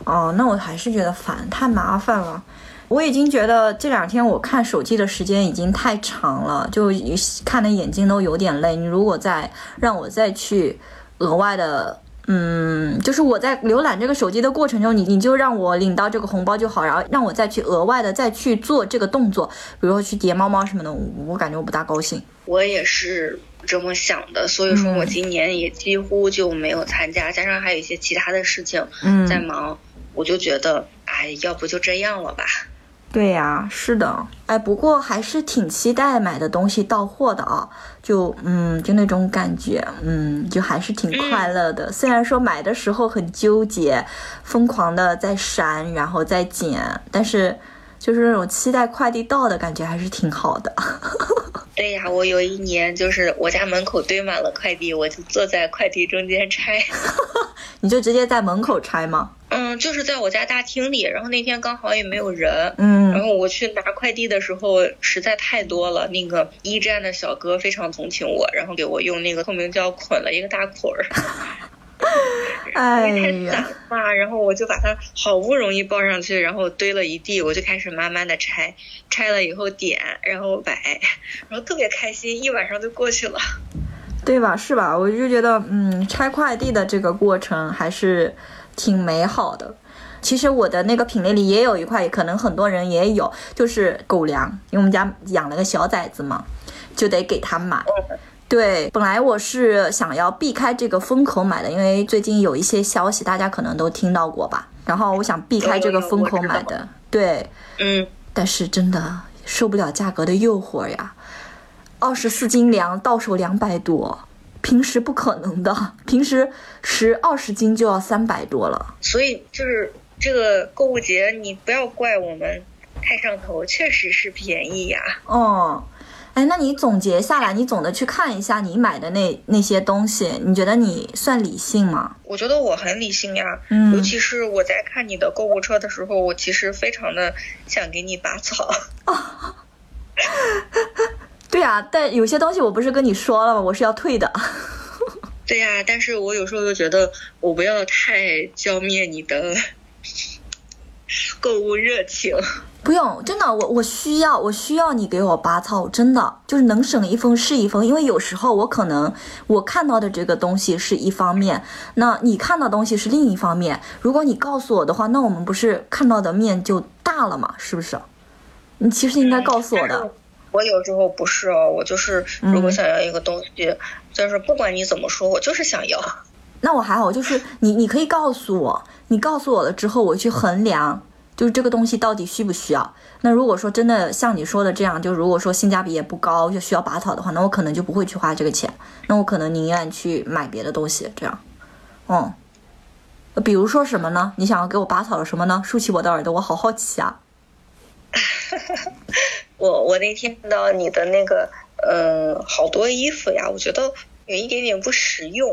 Speaker 2: 哦，那我还是觉得烦，太麻烦了。我已经觉得这两天我看手机的时间已经太长了，就看的眼睛都有点累。你如果再让我再去额外的，嗯，就是我在浏览这个手机的过程中，你你就让我领到这个红包就好，然后让我再去额外的再去做这个动作，比如说去叠猫猫什么的，我感觉我不大高兴。
Speaker 1: 我也是这么想的，所以说我今年也几乎就没有参加，加上还有一些其他的事情在忙，我就觉得，哎，要不就这样了吧。
Speaker 2: 对呀，是的，哎，不过还是挺期待买的东西到货的啊，就嗯，就那种感觉，嗯，就还是挺快乐的。虽然说买的时候很纠结，疯狂的在删，然后再剪，但是就是那种期待快递到的感觉还是挺好的。
Speaker 1: 对呀，我有一年就是我家门口堆满了快递，我就坐在快递中间拆。
Speaker 2: 你就直接在门口拆吗？
Speaker 1: 嗯，就是在我家大厅里，然后那天刚好也没有人，
Speaker 2: 嗯，
Speaker 1: 然后我去拿快递的时候实在太多了，那个驿站的小哥非常同情我，然后给我用那个透明胶捆了一个大捆儿。
Speaker 2: 哎
Speaker 1: 太
Speaker 2: 呀
Speaker 1: 散，嘛，然后我就把它好不容易抱上去，然后堆了一地，我就开始慢慢的拆，拆了以后点，然后摆，然后特别开心，一晚上就过去了。
Speaker 2: 对吧？是吧？我就觉得，嗯，拆快递的这个过程还是挺美好的。其实我的那个品类里也有一块，可能很多人也有，就是狗粮，因为我们家养了个小崽子嘛，就得给它买。对，本来我是想要避开这个风口买的，因为最近有一些消息，大家可能都听到过吧。然后我想避开这个风口买的，对。
Speaker 1: 嗯，
Speaker 2: 但是真的受不了价格的诱惑呀，二十四斤粮到手两百多，平时不可能的，平时十二十斤就要三百多了。
Speaker 1: 所以就是这个购物节，你不要怪我们太上头，确实是便宜呀。
Speaker 2: 哦，哎，那你总结下来，你总的去看一下你买的那那些东西，你觉得你算理性吗？
Speaker 1: 我觉得我很理性呀，
Speaker 2: 嗯
Speaker 1: 尤其是我在看你的购物车的时候，我其实非常的想给你拔草。
Speaker 2: 对啊、但有些东西我不是跟你说了吗？我是要退的。
Speaker 1: 对呀，但是我有时候又觉得我不要太浇灭你的购物热情。
Speaker 2: 不用，真的，我我需要，我需要你给我拔草，真的就是能省一分是一分，因为有时候我可能我看到的这个东西是一方面，那你看到东西是另一方面。如果你告诉我的话，那我们不是看到的面就大了嘛？是不是？你其实应该告诉我的。
Speaker 1: 我有时候不是哦，我就是如果想要一个东西，就是不管你怎么说，我就是想要。
Speaker 2: 那我还好，就是你你可以告诉我，你告诉我了之后，我去衡量，就是这个东西到底需不需要。那如果说真的像你说的这样，就如果说性价比也不高，就需要拔草的话，那我可能就不会去花这个钱，那我可能宁愿去买别的东西，这样。嗯，呃比如说什么呢？你想要给我拔草的什么呢？竖起我的耳朵，我好好奇啊。
Speaker 1: 我我那天看到你的那个，嗯，好多衣服呀，我觉得有一点点不实用。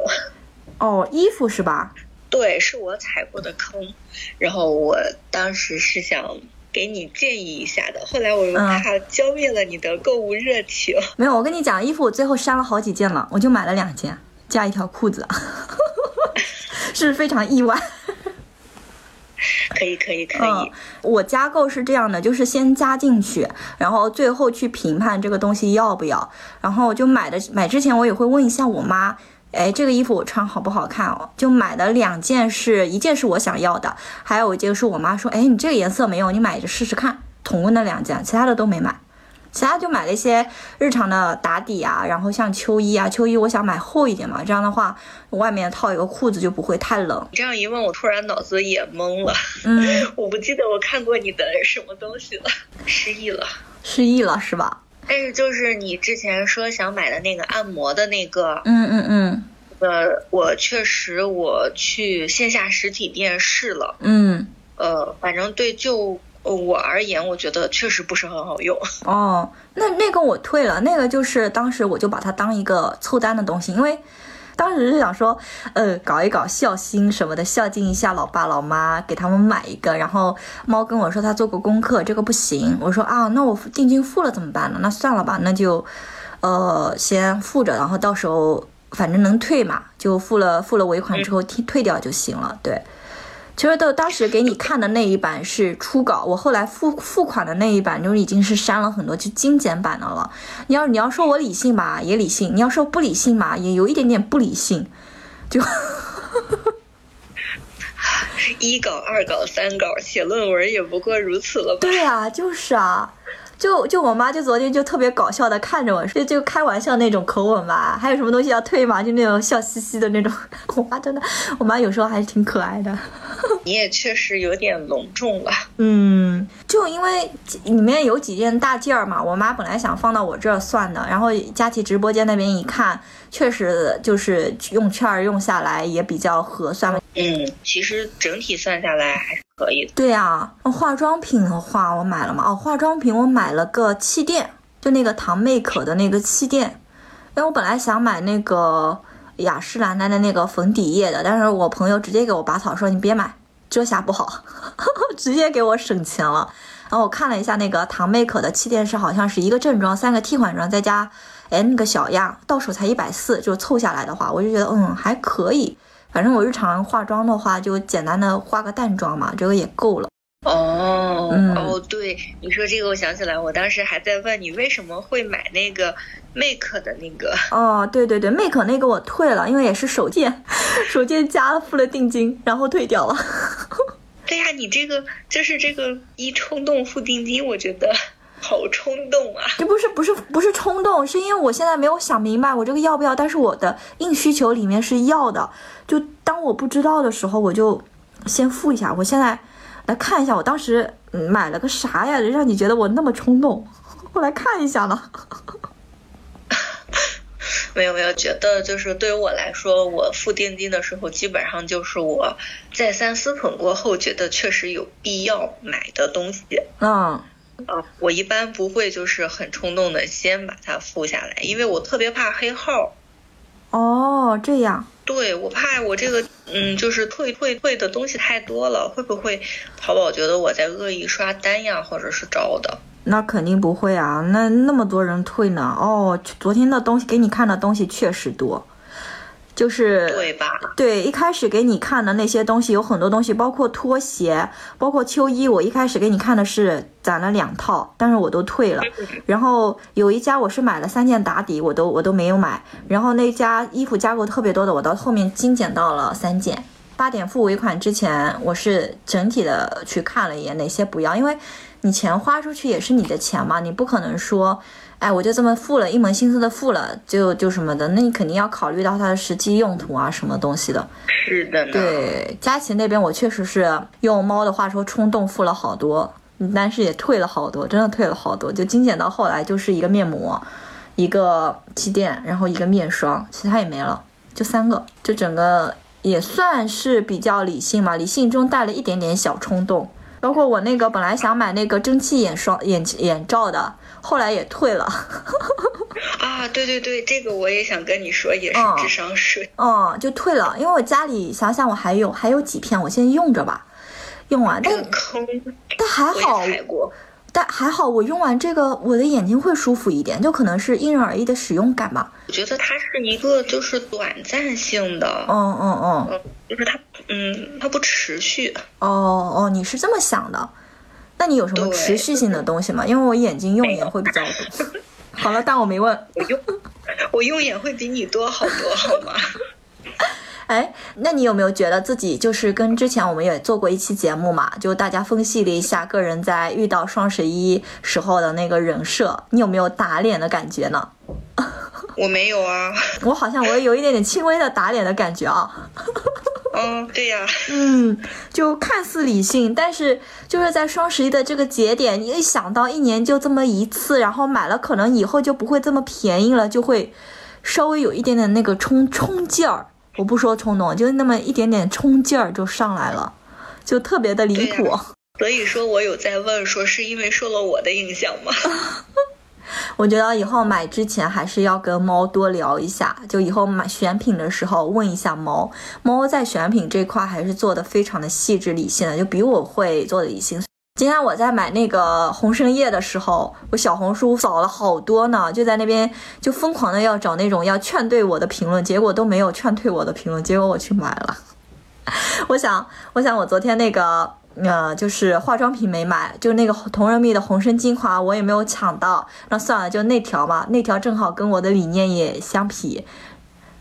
Speaker 2: 哦，衣服是吧？
Speaker 1: 对，是我踩过的坑，然后我当时是想给你建议一下的，后来我又
Speaker 2: 嗯
Speaker 1: 怕浇灭了你的购物热情。
Speaker 2: 没有，我跟你讲，衣服我最后删了好几件了，我就买了两件，加一条裤子，是非常意外。
Speaker 1: 可以，可以，可以。
Speaker 2: 我加购是这样的，就是先加进去，然后最后去评判这个东西要不要。然后就买的买之前，我也会问一下我妈，哎，这个衣服我穿好不好看哦？就买的两件是，一件是我想要的，还有一件是我妈说，哎，你这个颜色没有，你买着试试看。同问那两件，其他的都没买。其他就买了一些日常的打底啊，然后像秋衣啊，秋衣我想买厚一点嘛，这样的话外面套一个裤子就不会太冷。
Speaker 1: 你这样一问，我突然脑子也懵了，
Speaker 2: 嗯，
Speaker 1: 我不记得我看过你的什么东西了，失忆了。
Speaker 2: 失忆了是吧？
Speaker 1: 但是就是你之前说想买的那个按摩的那个，
Speaker 2: 嗯嗯嗯
Speaker 1: 呃，我确实我去线下实体店试了，
Speaker 2: 嗯。
Speaker 1: 呃，反正对就我而言，我觉得确实不是很好用。
Speaker 2: 哦，那那个我退了，那个就是当时我就把它当一个凑单的东西，因为当时是想说，呃，搞一搞孝心什么的，孝敬一下老爸老妈，给他们买一个。然后猫跟我说他做过功课，这个不行。我说啊，那我定金付了怎么办呢？那算了吧，那就呃先付着，然后到时候反正能退嘛，就付了付了尾款之后退退掉就行了。对。其实都当时给你看的那一版是初稿，我后来付付款的那一版就已经是删了很多，就精简版的了。你要你要说我理性吧，也理性；你要说不理性吧，也有一点点不理性。就
Speaker 1: 一稿、二稿、三稿，写论文也不过如此了吧？
Speaker 2: 对啊，就是啊，就就我妈就昨天就特别搞笑的看着我，就就开玩笑那种口吻吧。还有什么东西要退吗？就那种笑嘻嘻的那种。我妈真的，我妈有时候还是挺可爱的。
Speaker 1: 你也确实有点隆重了。
Speaker 2: 嗯，就因为里面有几件大件儿嘛，我妈本来想放到我这儿算的，然后佳琪直播间那边一看，确实就是用券儿用下来也比较合算。
Speaker 1: 嗯，其实整体算下来还是可以的。
Speaker 2: 对啊，化妆品的话我买了嘛，哦，化妆品我买了个气垫，就那个唐妹可的那个气垫，因为我本来想买那个雅诗兰黛的那个粉底液的，但是我朋友直接给我拔草说你别买，遮瑕不好，直接给我省钱了。然后我看了一下那个唐妹可的气垫是好像是一个正装三个替换装再加哎那个小样，到手才一百四，就凑下来的话，我就觉得嗯还可以。反正我日常化妆的话，就简单的化个淡妆嘛，这个也够了。
Speaker 1: 哦，
Speaker 2: 嗯
Speaker 1: 哦，对，你说这个，我想起来，我当时还在问你为什么会买那个 Make 的那个。
Speaker 2: 哦，对对对，Make 那个我退了，因为也是手贱，手贱加了付了定金，然后退掉了。
Speaker 1: 对呀，你这个就是这个一冲动付定金，我觉得好冲动啊！
Speaker 2: 这不是不是不是冲动，是因为我现在没有想明白我这个要不要，但是我的硬需求里面是要的。就当我不知道的时候，我就先付一下。我现在来看一下，我当时嗯买了个啥呀，让你觉得我那么冲动？我来看一下呢。
Speaker 1: 没有没有，觉得就是对于我来说，我付定金的时候，基本上就是我再三思忖过后，觉得确实有必要买的东西。
Speaker 2: 嗯
Speaker 1: 啊，我一般不会就是很冲动的先把它付下来，因为我特别怕黑号。
Speaker 2: 哦，这样。
Speaker 1: 对，我怕我这个嗯，就是退退退的东西太多了，会不会淘宝觉得我在恶意刷单呀，或者是招的？
Speaker 2: 那肯定不会啊，那那么多人退呢。哦，昨天的东西给你看的东西确实多，就是
Speaker 1: 对吧？
Speaker 2: 对，一开始给你看的那些东西有很多东西，包括拖鞋，包括秋衣。我一开始给你看的是攒了两套，但是我都退了。然后有一家我是买了三件打底，我都我都没有买。然后那家衣服加购特别多的，我到后面精简到了三件。八点付尾款之前，我是整体的去看了一眼哪些不要，因为你钱花出去也是你的钱嘛，你不可能说，哎，我就这么付了一门心思的付了，就就什么的，那你肯定要考虑到它的实际用途啊，什么东西的。
Speaker 1: 是的呢。
Speaker 2: 对，佳琪那边我确实是用猫的话说冲动付了好多，但是也退了好多，真的退了好多，就精简到后来就是一个面膜，一个气垫，然后一个面霜，其他也没了，就三个，就整个也算是比较理性嘛，理性中带了一点点小冲动。包括我那个本来想买那个蒸汽眼霜眼眼罩的，后来也退了。
Speaker 1: 啊，对对对，这个我也想跟你说，也是
Speaker 2: 嗯
Speaker 1: 智商税。
Speaker 2: 嗯，就退了，因为我家里想想我还有还有几片，我先用着吧，用完，
Speaker 1: 这
Speaker 2: 但
Speaker 1: 坑
Speaker 2: 但还好。但还好，我用完这个，我的眼睛会舒服一点，就可能是因人而异的使用感吧。
Speaker 1: 我觉得它是一个就是短暂性的，
Speaker 2: 嗯嗯嗯，
Speaker 1: 嗯，就是它，嗯，它不持续。
Speaker 2: 哦哦，你是这么想的？那你有什么持续性的东西吗？因为我眼睛用眼会比较多。好了，但我没问。
Speaker 1: 我用 我用眼会比你多好多，好吗？
Speaker 2: 哎，那你有没有觉得自己就是跟之前我们也做过一期节目嘛？就大家分析了一下个人在遇到双十一时候的那个人设，你有没有打脸的感觉呢？
Speaker 1: 我没有啊。
Speaker 2: 我好像我有一点点轻微的打脸的感觉啊。
Speaker 1: 嗯，对呀、
Speaker 2: 嗯，就看似理性，但是就是在双十一的这个节点，你一想到一年就这么一次，然后买了可能以后就不会这么便宜了，就会稍微有一点点那个冲冲劲儿。我不说冲动，就那么一点点冲劲儿就上来了，就特别的离
Speaker 1: 对
Speaker 2: 谱。
Speaker 1: 所以说我有在问，说是因为受了我的影响吗？
Speaker 2: 我觉得以后买之前还是要跟猫多聊一下，就以后买选品的时候问一下猫。猫在选品这块还是做的非常的细致理性的，就比我会做的理性。今天我在买那个红参叶的时候，我小红书扫了好多呢，就在那边就疯狂的要找那种要劝退我的评论，结果都没有劝退我的评论，结果我去买了。我想，我想我昨天那个，呃，就是化妆品没买，就那个同仁蜜的红参精华我也没有抢到，那算了，就那条吧，那条正好跟我的理念也相匹，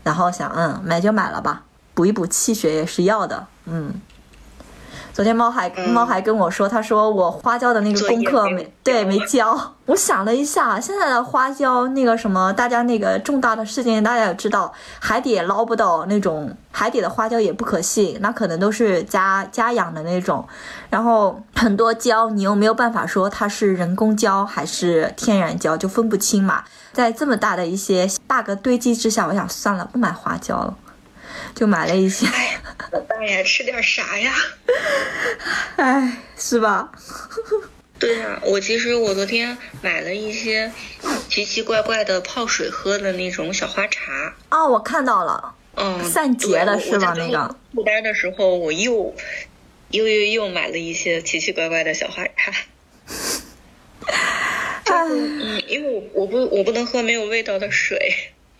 Speaker 2: 然后想，嗯，买就买了吧，补一补气血也是要的，嗯。昨天猫还
Speaker 1: 嗯
Speaker 2: 猫还跟我说，他说我花椒的那个功课
Speaker 1: 没
Speaker 2: 没对没交。我想了一下，现在的花椒那个什么，大家那个重大的事件，大家也知道，海底也捞不到那种海底的花椒也不可信，那可能都是家家养的那种。然后很多胶你又没有办法说它是人工胶还是天然胶，就分不清嘛。在这么大的一些 bug 堆积之下，我想算了，不买花椒了，就买了一些。
Speaker 1: 哎，呀？吃点啥呀？
Speaker 2: 哎，是吧？
Speaker 1: 对呀、我其实我昨天买了一些奇奇怪怪的泡水喝的那种小花茶。
Speaker 2: 哦，我看到了，
Speaker 1: 嗯，
Speaker 2: 散结的
Speaker 1: 对
Speaker 2: 是吧
Speaker 1: 我我在
Speaker 2: 那个
Speaker 1: 负担的时候，我又又又又买了一些奇奇怪怪的小花茶。
Speaker 2: 哎，
Speaker 1: 嗯，因为我我不我不能喝没有味道的水。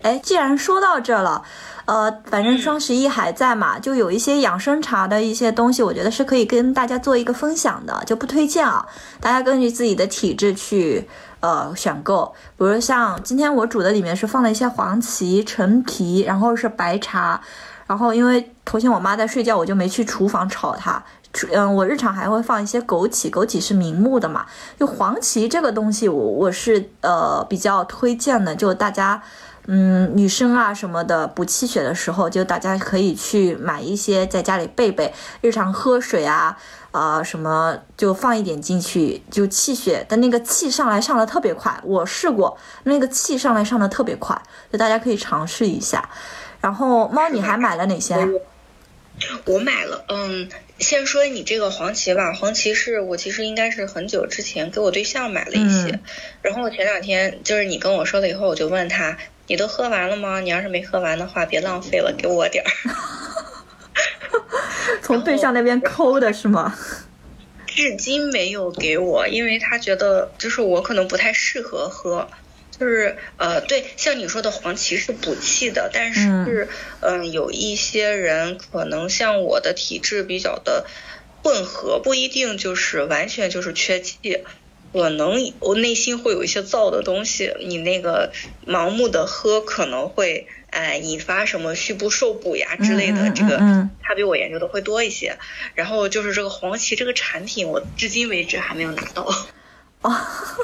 Speaker 2: 哎，既然说到这了，呃，反正双十一还在嘛，就有一些养生茶的一些东西，我觉得是可以跟大家做一个分享的，就不推荐啊，大家根据自己的体质去呃选购。比如像今天我煮的里面是放了一些黄芪、陈皮，然后是白茶，然后因为头先我妈在睡觉，我就没去厨房炒它。嗯，我日常还会放一些枸杞，枸杞是明目的嘛。就黄芪这个东西我，我是呃比较推荐的，就大家。嗯，女生啊什么的补气血的时候，就大家可以去买一些在家里备备，日常喝水啊，啊、什么就放一点进去，就气血的那个气上来上的特别快，我试过，那个气上来上的特别快，就大家可以尝试一下。然后猫，你还买了哪些啊？
Speaker 1: 我买了，嗯，先说你这个黄芪吧，黄芪是我其实应该是很久之前给我对象买了一些，
Speaker 2: 嗯
Speaker 1: 然后前两天就是你跟我说了以后，我就问他，你都喝完了吗？你要是没喝完的话，别浪费了，给我点儿。
Speaker 2: 从对象那边抠的是吗？
Speaker 1: 至今没有给我，因为他觉得就是我可能不太适合喝。就是呃，对，像你说的黄芪是补气的，但是嗯、有一些人可能像我的体质比较的混合，不一定就是完全就是缺气，可能我内心会有一些燥的东西，你那个盲目的喝可能会哎引发什么虚不受补呀之类的，这个他比我研究的会多一些。然后就是这个黄芪这个产品，我至今为止还没有拿到，
Speaker 2: 哦，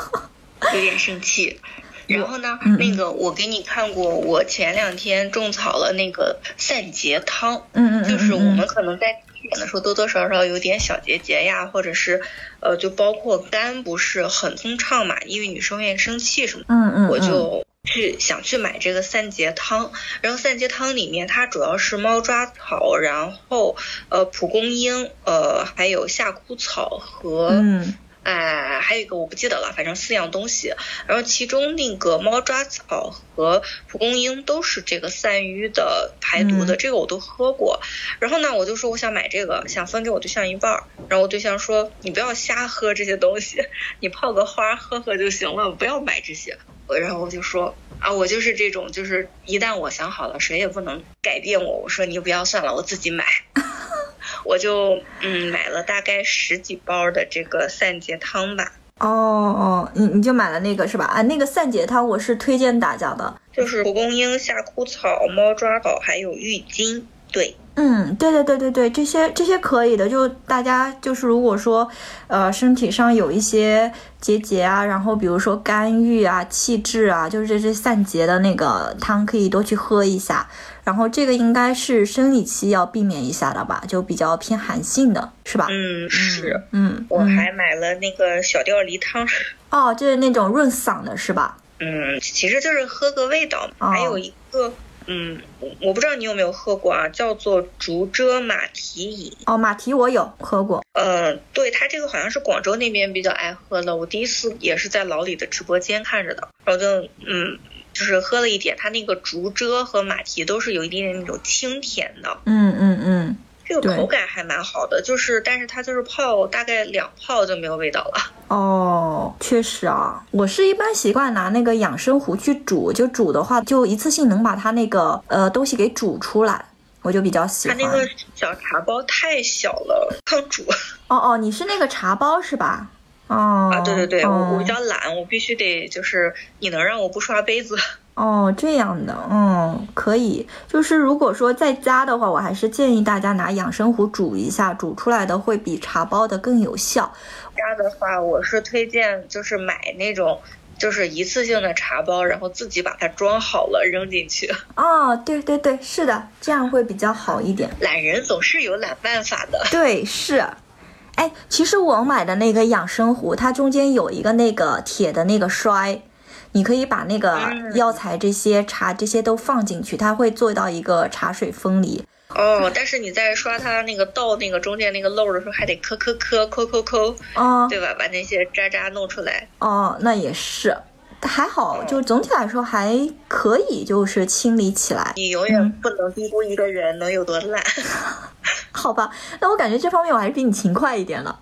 Speaker 1: 有点生气。然后呢，那个我给你看过，我前两天种草了那个散结汤，
Speaker 2: 嗯嗯嗯，
Speaker 1: 就是我
Speaker 2: 嗯。
Speaker 1: 们可能在点的时候多多少少有点小结节呀，或者是呃，就包括肝不是很通畅嘛，因为女生愿意生气什么，
Speaker 2: 嗯嗯，
Speaker 1: 我
Speaker 2: 嗯
Speaker 1: 就去想去买这个散结汤。然后散结汤里面它主要是猫抓草，然后呃蒲公英，呃还有夏枯草和。
Speaker 2: 嗯
Speaker 1: 哎，还有一个我不记得了，反正四样东西。然后其中那个猫抓草和蒲公英都是这个散瘀的、排毒的，
Speaker 2: 嗯
Speaker 1: 这个我都喝过。然后呢，我就说我想买这个，想分给我对象一半儿。然后我对象说你不要瞎喝这些东西，你泡个花喝喝就行了，不要买这些。然后我就说啊，我就是这种，就是一旦我想好了，谁也不能改变我。我说你不要算了，我自己买。我就嗯买了大概十几包的这个散结汤吧，
Speaker 2: 哦哦，你你就买了那个是吧？啊，那个散结汤我是推荐大家的。
Speaker 1: 就是蒲公英、夏枯草、猫抓草还有郁金。对，
Speaker 2: 嗯，对对对对对，这些这些可以的。就大家就是如果说，呃，身体上有一些结节啊，然后比如说肝郁啊、气滞啊，就是这些散结的那个汤，可以多去喝一下。然后这个应该是生理期要避免一下的吧，就比较偏寒性的，是吧？
Speaker 1: 嗯是。
Speaker 2: 嗯，
Speaker 1: 我
Speaker 2: 嗯
Speaker 1: 还买了那个小吊梨汤，
Speaker 2: 哦，就是那种润嗓的是吧？
Speaker 1: 嗯，其实就是喝个味道。
Speaker 2: 哦
Speaker 1: 还有一个，嗯，我我不知道你有没有喝过啊，叫做竹蔗马蹄饮。
Speaker 2: 哦，马蹄我有喝过。
Speaker 1: 呃，对，它这个好像是广州那边比较爱喝的。我第一次也是在老李的直播间看着的，然后就嗯，就是喝了一点，它那个竹蔗和马蹄都是有一点点那种清甜的，
Speaker 2: 嗯嗯嗯，
Speaker 1: 这个口感还蛮好的。就是，但是它就是泡大概两泡就没有味道了。
Speaker 2: 哦，确实啊，我是一般习惯拿那个养生壶去煮，就煮的话，就一次性能把它那个呃东西给煮出来，我就比较喜欢。
Speaker 1: 它那个小茶包太小了，抗煮
Speaker 2: 哦哦，你是那个茶包是吧？哦，
Speaker 1: 啊！对对对，我我比
Speaker 2: 哦
Speaker 1: 较懒，我必须得就是你能让我不刷杯子。
Speaker 2: 哦，这样的，嗯，可以。就是如果说在家的话，我还是建议大家拿养生壶煮一下，煮出来的会比茶包的更有效。
Speaker 1: 家的话，我是推荐就是买那种就是一次性的茶包，然后自己把它装好了扔进去。
Speaker 2: 哦，对对对，是的，这样会比较好一点。
Speaker 1: 懒人总是有懒办法的。
Speaker 2: 对，是。哎，其实我买的那个养生壶，它中间有一个那个铁的那个栓，你可以把那个
Speaker 1: 嗯
Speaker 2: 药材这些茶这些都放进去，它会做到一个茶水分离。
Speaker 1: 哦，但是你在刷它那个倒那个中间那个漏的时候，还得磕磕磕抠抠抠，
Speaker 2: 啊、
Speaker 1: 对吧？把那些渣渣弄出来。
Speaker 2: 哦，那也是，还好，就总体来说还可以，就是清理起来。
Speaker 1: 你永远不能低估一个人能有多烂。
Speaker 2: 好吧，那我感觉这方面我还是比你勤快一点的。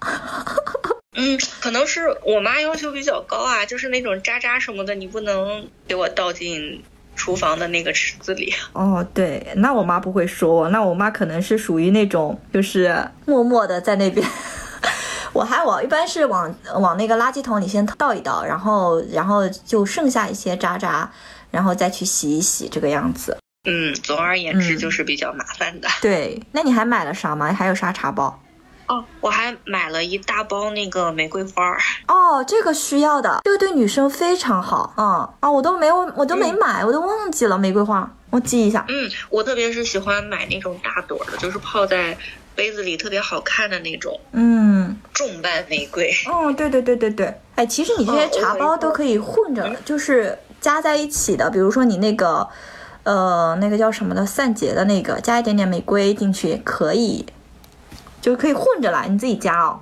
Speaker 1: 嗯，可能是我妈要求比较高啊，就是那种渣渣什么的，你不能给我倒进厨房的那个池子里。
Speaker 2: 哦，对，那我妈不会说我，那我妈可能是属于那种就是默默的在那边。我还我一般是往往那个垃圾桶里先倒一倒，然后然后就剩下一些渣渣，然后再去洗一洗，这个样子。
Speaker 1: 嗯，总而言之
Speaker 2: 嗯
Speaker 1: 就是比较麻烦的。
Speaker 2: 对，那你还买了啥吗？还有啥茶包？
Speaker 1: 哦，我还买了一大包那个玫瑰花儿。
Speaker 2: 哦，这个需要的，这个对女生非常好。嗯啊，我都没有，我都没买，我都忘记了玫瑰花，我记一下。
Speaker 1: 嗯，我特别是喜欢买那种大朵的，就是泡在杯子里特别好看的那种
Speaker 2: 嗯，
Speaker 1: 重瓣玫瑰。
Speaker 2: 哦，对对对对对，哎，其实你这些茶包都可以混着，就是加在一起的。比如说你那个，呃，那个叫什么的散结的那个，加一点点玫瑰进去也可以，就可以混着来，你自己加哦。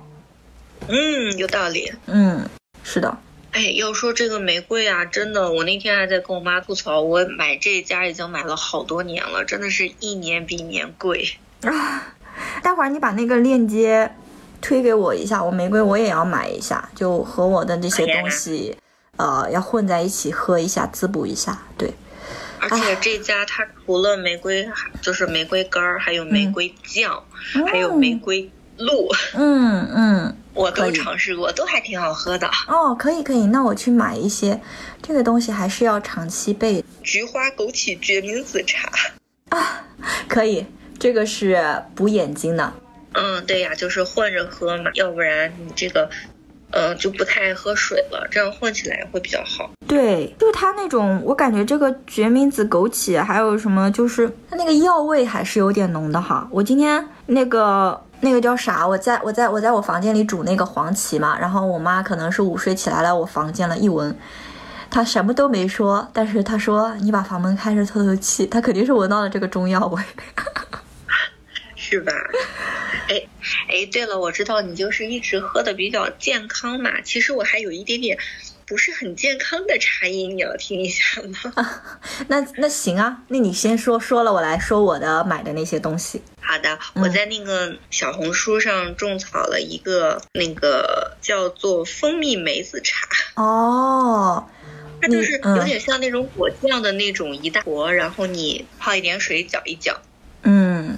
Speaker 1: 嗯，有道理。
Speaker 2: 嗯，是的。
Speaker 1: 哎，要说这个玫瑰啊，真的，我那天还在跟我妈吐槽，我买这家已经买了好多年了，真的是一年比一年贵。
Speaker 2: 啊，待会儿你把那个链接推给我一下，我玫瑰我也要买一下，就和我的这些东西，呃，要混在一起喝一下，滋补一下。对，
Speaker 1: 而且这家它除了玫瑰，就是玫瑰干儿，还有玫瑰酱，还有玫瑰露，
Speaker 2: 嗯嗯，
Speaker 1: 我都尝试过，都还挺好喝的。
Speaker 2: 哦，可以可以，那我去买一些，这个东西还是要长期备。
Speaker 1: 菊花枸杞决明子茶啊。
Speaker 2: 可以，这个是补眼睛的。
Speaker 1: 嗯，对呀，就是换着喝嘛，要不然你这个，呃，就不太爱喝水了，这样混起来会比较好。
Speaker 2: 对，就是它那种，我感觉这个决明子、枸杞还有什么，就是它那个药味还是有点浓的哈。我今天那个那个叫啥？我在我在我在我房间里煮那个黄芪嘛，然后我妈可能是午睡起来了，我房间了一闻。她什么都没说，但是她说你把房门开着透透气，她肯定是闻到了这个中药味。
Speaker 1: 是吧？哎哎，对了，我知道你就是一直喝的比较健康嘛。其实我还有一点点不是很健康的茶饮，你要听一下吗？
Speaker 2: 那那行啊，那你先说，说了我来说我的买的那些东西。
Speaker 1: 好的，我在那个小红书上种草了一个那个叫做蜂蜜梅子茶，
Speaker 2: 哦，
Speaker 1: 它就是有点像那种果酱的那种一大坨，然后你泡一点水搅一搅。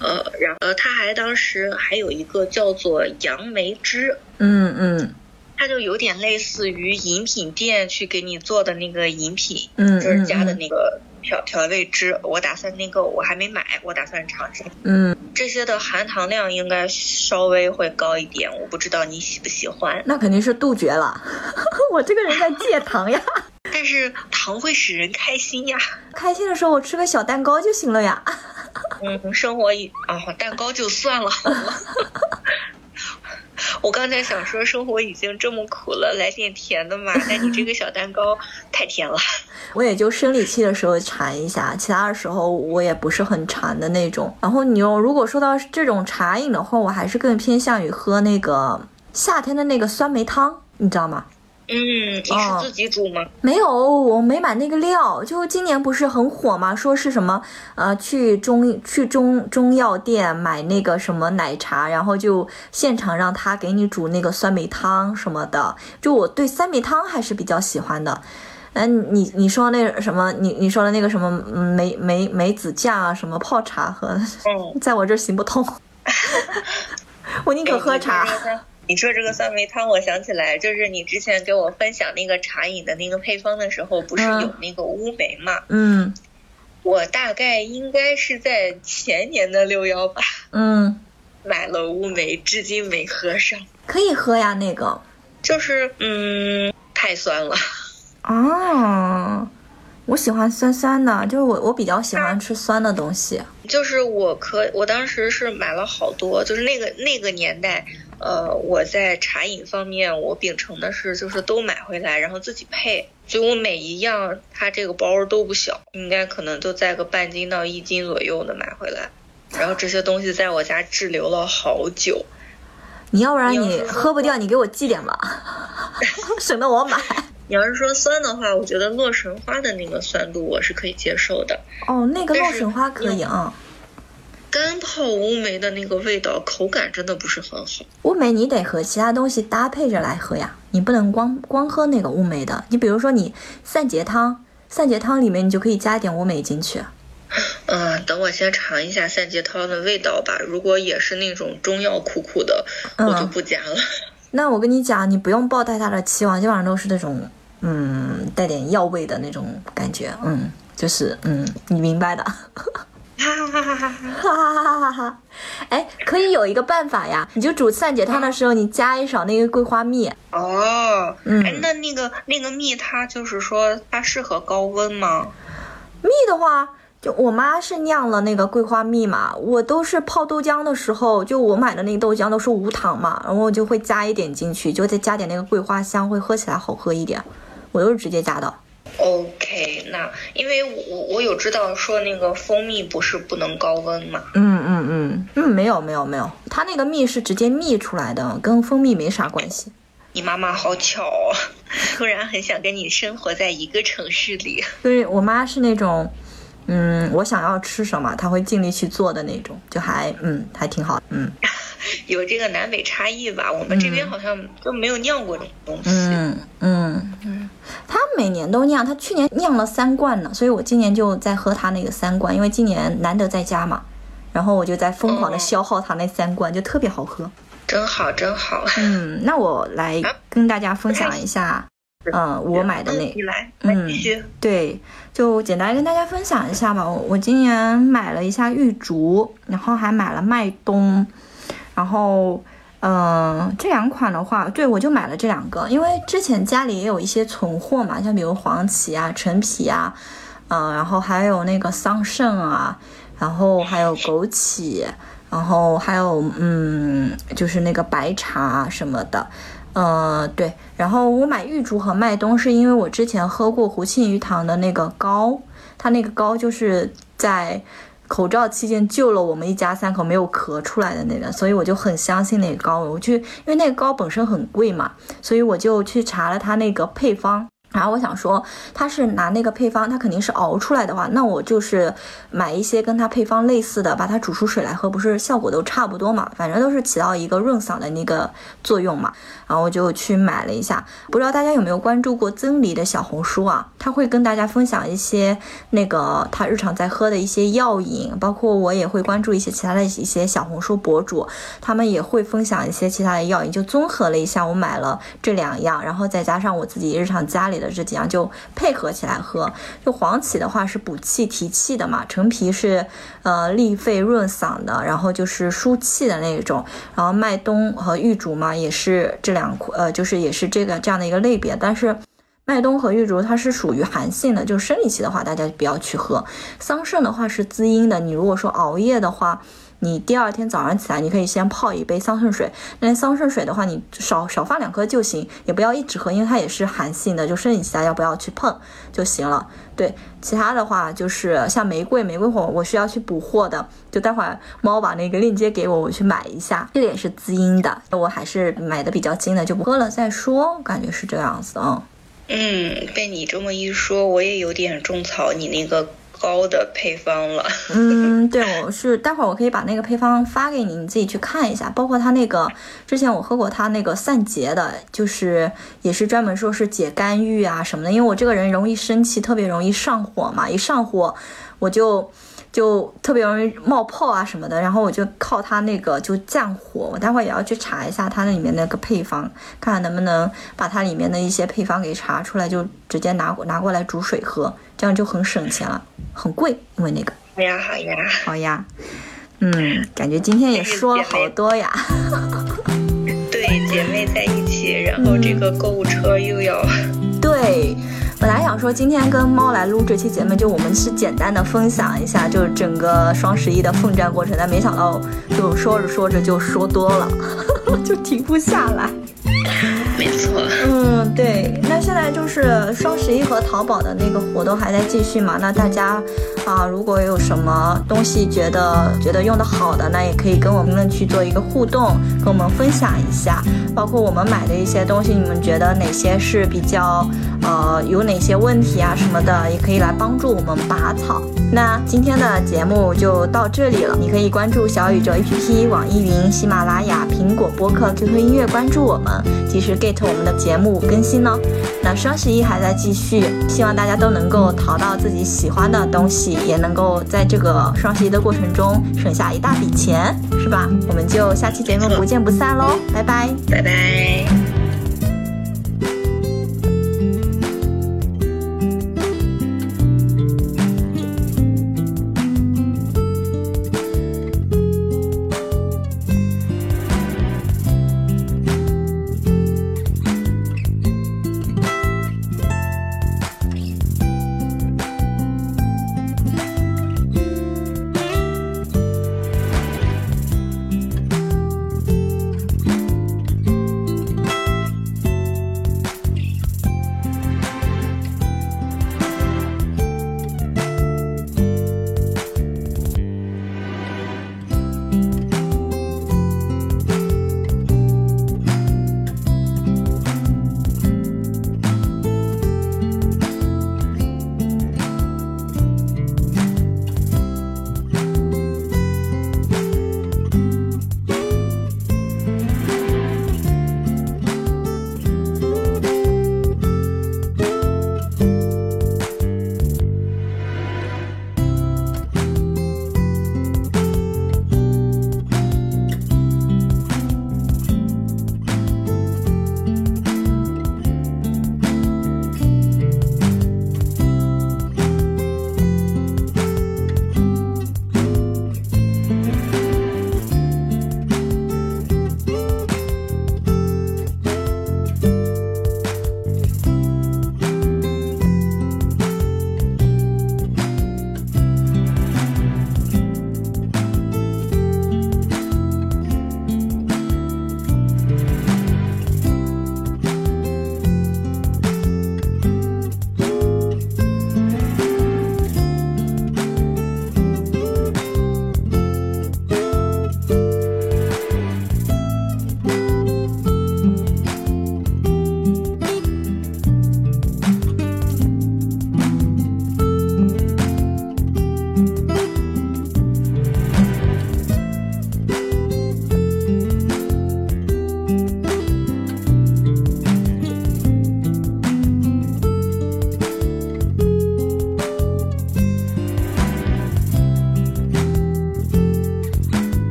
Speaker 2: 嗯
Speaker 1: 呃，然后呃，他还当时还有一个叫做杨梅汁，
Speaker 2: 嗯嗯。
Speaker 1: 它就有点类似于饮品店去给你做的那个饮品，
Speaker 2: 嗯
Speaker 1: 就是加的
Speaker 2: 嗯。
Speaker 1: 那个调调味汁。我打算那个我还没买，我打算尝试。
Speaker 2: 嗯，
Speaker 1: 这些的含糖量应该稍微会高一点，我不知道你喜不喜欢。
Speaker 2: 那肯定是杜绝了。我这个人在戒糖呀，
Speaker 1: 但是糖会使人开心呀。
Speaker 2: 开心的时候我吃个小蛋糕就行了呀。
Speaker 1: 嗯，生活一啊，蛋糕就算了好了。我刚才想说，生活已经这么苦了，来点甜的嘛。但你这个小蛋糕太甜了。
Speaker 2: 我也就生理期的时候馋一下，其他的时候我也不是很馋的那种。然后你又如果说到这种茶饮的话，我还是更偏向于喝那个夏天的那个酸梅汤，你知道吗？
Speaker 1: 嗯，你是
Speaker 2: 哦
Speaker 1: 自己煮吗？
Speaker 2: 没有，我没买那个料。就今年不是很火吗？说是什么呃，去中去中中药店买那个什么奶茶，然后就现场让他给你煮那个酸梅汤什么的。就我对酸梅汤还是比较喜欢的。嗯，你你说那什么，你你说的那个什么嗯梅梅梅子酱啊，什么泡茶喝，
Speaker 1: 嗯，
Speaker 2: 在我这儿行不通。我宁可喝茶。
Speaker 1: 哎你说这个酸梅汤，我想起来，就是你之前给我分享那个茶饮的那个配方的时候，不是
Speaker 2: 嗯
Speaker 1: 有那个乌梅嘛？
Speaker 2: 嗯
Speaker 1: 我大概应该是在前年的六幺八
Speaker 2: 嗯，
Speaker 1: 买了乌梅，至今没喝上。
Speaker 2: 可以喝呀，那个。
Speaker 1: 就是嗯，太酸了。
Speaker 2: 哦，我喜欢酸酸的，就是我我比较喜欢吃酸的东西。
Speaker 1: 就是我可我当时是买了好多，就是那个那个年代，呃，我在茶饮方面我秉承的是就是都买回来，然后自己配，所以我每一样它这个包都不小，应该可能都在个半斤到一斤左右的买回来。然后这些东西在我家滞留了好久。
Speaker 2: 你要不然你喝不掉，你给我寄点吧，省得我买。
Speaker 1: 你要是说酸的话，我觉得洛神花的那个酸度我是可以接受的。
Speaker 2: 哦，那个洛神花可以啊。
Speaker 1: 干泡乌梅的那个味道，口感真的不是很好。
Speaker 2: 乌梅你得和其他东西搭配着来喝呀，你不能光光喝那个乌梅的。你比如说你散结汤，散结汤里面你就可以加一点乌梅进去。
Speaker 1: 嗯，等我先尝一下散结汤的味道吧。如果也是那种中药苦苦的，我就不加了。
Speaker 2: 那我跟你讲，你不用抱太大的期望，基本上都是那种。嗯，带点药味的那种感觉，嗯，就是嗯，你明白的，哈哈哈哈哈哈哈哈哈！哎，可以有一个办法呀，你就煮散解汤的时候，你加一勺那个桂花蜜。
Speaker 1: 哦，嗯，哎，那那个那个蜜，它就是说它适合高温吗？
Speaker 2: 蜜的话。就我妈是酿了那个桂花蜜嘛，我都是泡豆浆的时候，就我买的那个豆浆都是无糖嘛，然后我就会加一点进去，就再加点那个桂花香，会喝起来好喝一点。我都是直接加的。
Speaker 1: OK，那因为我我有知道说那个蜂蜜不是不能高温嘛？
Speaker 2: 嗯嗯嗯嗯，没有没有没有，它那个蜜是直接蜜出来的，跟蜂蜜没啥关系。
Speaker 1: 你妈妈好巧，突然很想跟你生活在一个城市里。
Speaker 2: 对我妈是那种。嗯，我想要吃什么，她会尽力去做的那种，就还嗯还挺好，嗯，
Speaker 1: 有这个南北差异吧，我们这边好像都没有酿过这种东西。
Speaker 2: 嗯嗯嗯，他每年都酿，他去年酿了三罐呢，所以我今年就在喝他那个三罐，因为今年难得在家嘛，然后我就在疯狂的消耗他那三罐，就特别好喝。
Speaker 1: 真好，真好。
Speaker 2: 嗯，那我来跟大家分享一下。嗯，我买的那，
Speaker 1: 嗯，
Speaker 2: 对，就简单跟大家分享一下吧。我今年买了一下玉竹，然后还买了麦冬，然后，嗯，这两款的话，对我就买了这两个，因为之前家里也有一些存货嘛，像比如黄芪啊、陈皮啊，嗯，然后还有那个桑葚啊，然后还有枸杞，然后还有嗯，就是那个白茶什么的。呃，对，然后我买玉竹和麦冬是因为我之前喝过胡庆余堂的那个膏，它那个膏就是在口罩期间救了我们一家三口没有咳出来的那个，所以我就很相信那个膏。我去，因为那个膏本身很贵嘛，所以我就去查了它那个配方。然后我想说，他是拿那个配方，他肯定是熬出来的话，那我就是买一些跟他配方类似的，把它煮出水来喝，不是效果都差不多嘛？反正都是起到一个润嗓的那个作用嘛。然后我就去买了一下，不知道大家有没有关注过曾黎的小红书啊？他会跟大家分享一些那个他日常在喝的一些药饮，包括我也会关注一些其他的一些小红书博主，他们也会分享一些其他的药饮，就综合了一下，我买了这两样，然后再加上我自己日常家里。的这几样就配合起来喝。就黄芪的话是补气提气的嘛，陈皮是呃利肺润嗓的，然后就是疏气的那种。然后麦冬和玉竹嘛，也是这两呃就是也是这个这样的一个类别。但是麦冬和玉竹它是属于寒性的，就生理期的话大家不要去喝。桑葚的话是滋阴的，你如果说熬夜的话。你第二天早上起来，你可以先泡一杯桑葚水。那桑葚水的话，你少少放两颗就行，也不要一直喝，因为它也是寒性的，就生理期要不要去碰就行了。对，其他的话就是像玫瑰，玫瑰火我需要去补货的，就待会儿猫把那个链接给我，我去买一下。这个也是滋阴的，我还是买的比较精的，就不喝了再说，感觉是这样子啊。
Speaker 1: 嗯，被你这么一说，我也有点种草你那个。高的配方了，
Speaker 2: 嗯，对，我是待会儿我可以把那个配方发给你，你自己去看一下。包括它那个之前我喝过它那个散结的，就是也是专门说是解肝郁啊什么的。因为我这个人容易生气，特别容易上火嘛，一上火我就。就特别容易冒泡啊什么的，然后我就靠它那个就降火。我待会儿也要去查一下它那里面那个配方，看看能不能把它里面的一些配方给查出来，就直接拿拿过来煮水喝，这样就很省钱了，很贵，因为那个。
Speaker 1: 好呀好呀
Speaker 2: 好呀，嗯，感觉今天也说了好多呀。
Speaker 1: 对，姐妹在一起，然后这个购物车又要。
Speaker 2: 对。本来想说今天跟猫来录这期节目，就我们是简单的分享一下，就是整个双十一的奋战过程，但没想到就说着说着就说多了，就停不下来。
Speaker 1: 没错。
Speaker 2: 嗯，对。那现在就是双十一和淘宝的那个活动还在继续嘛？那大家啊，如果有什么东西觉得觉得用的好的，那也可以跟我们评论区做一个互动，跟我们分享一下。包括我们买的一些东西，你们觉得哪些是比较呃有哪些问题啊什么的，也可以来帮助我们拔草。那今天的节目就到这里了，你可以关注小宇宙 APP、网易云、喜马拉雅、苹果播客、QQ 音乐，关注我们，及时我们的节目更新哦。那双十一还在继续，希望大家都能够淘到自己喜欢的东西，也能够在这个双十一的过程中省下一大笔钱，是吧？我们就下期节目不见不散喽，拜拜，
Speaker 1: 拜拜。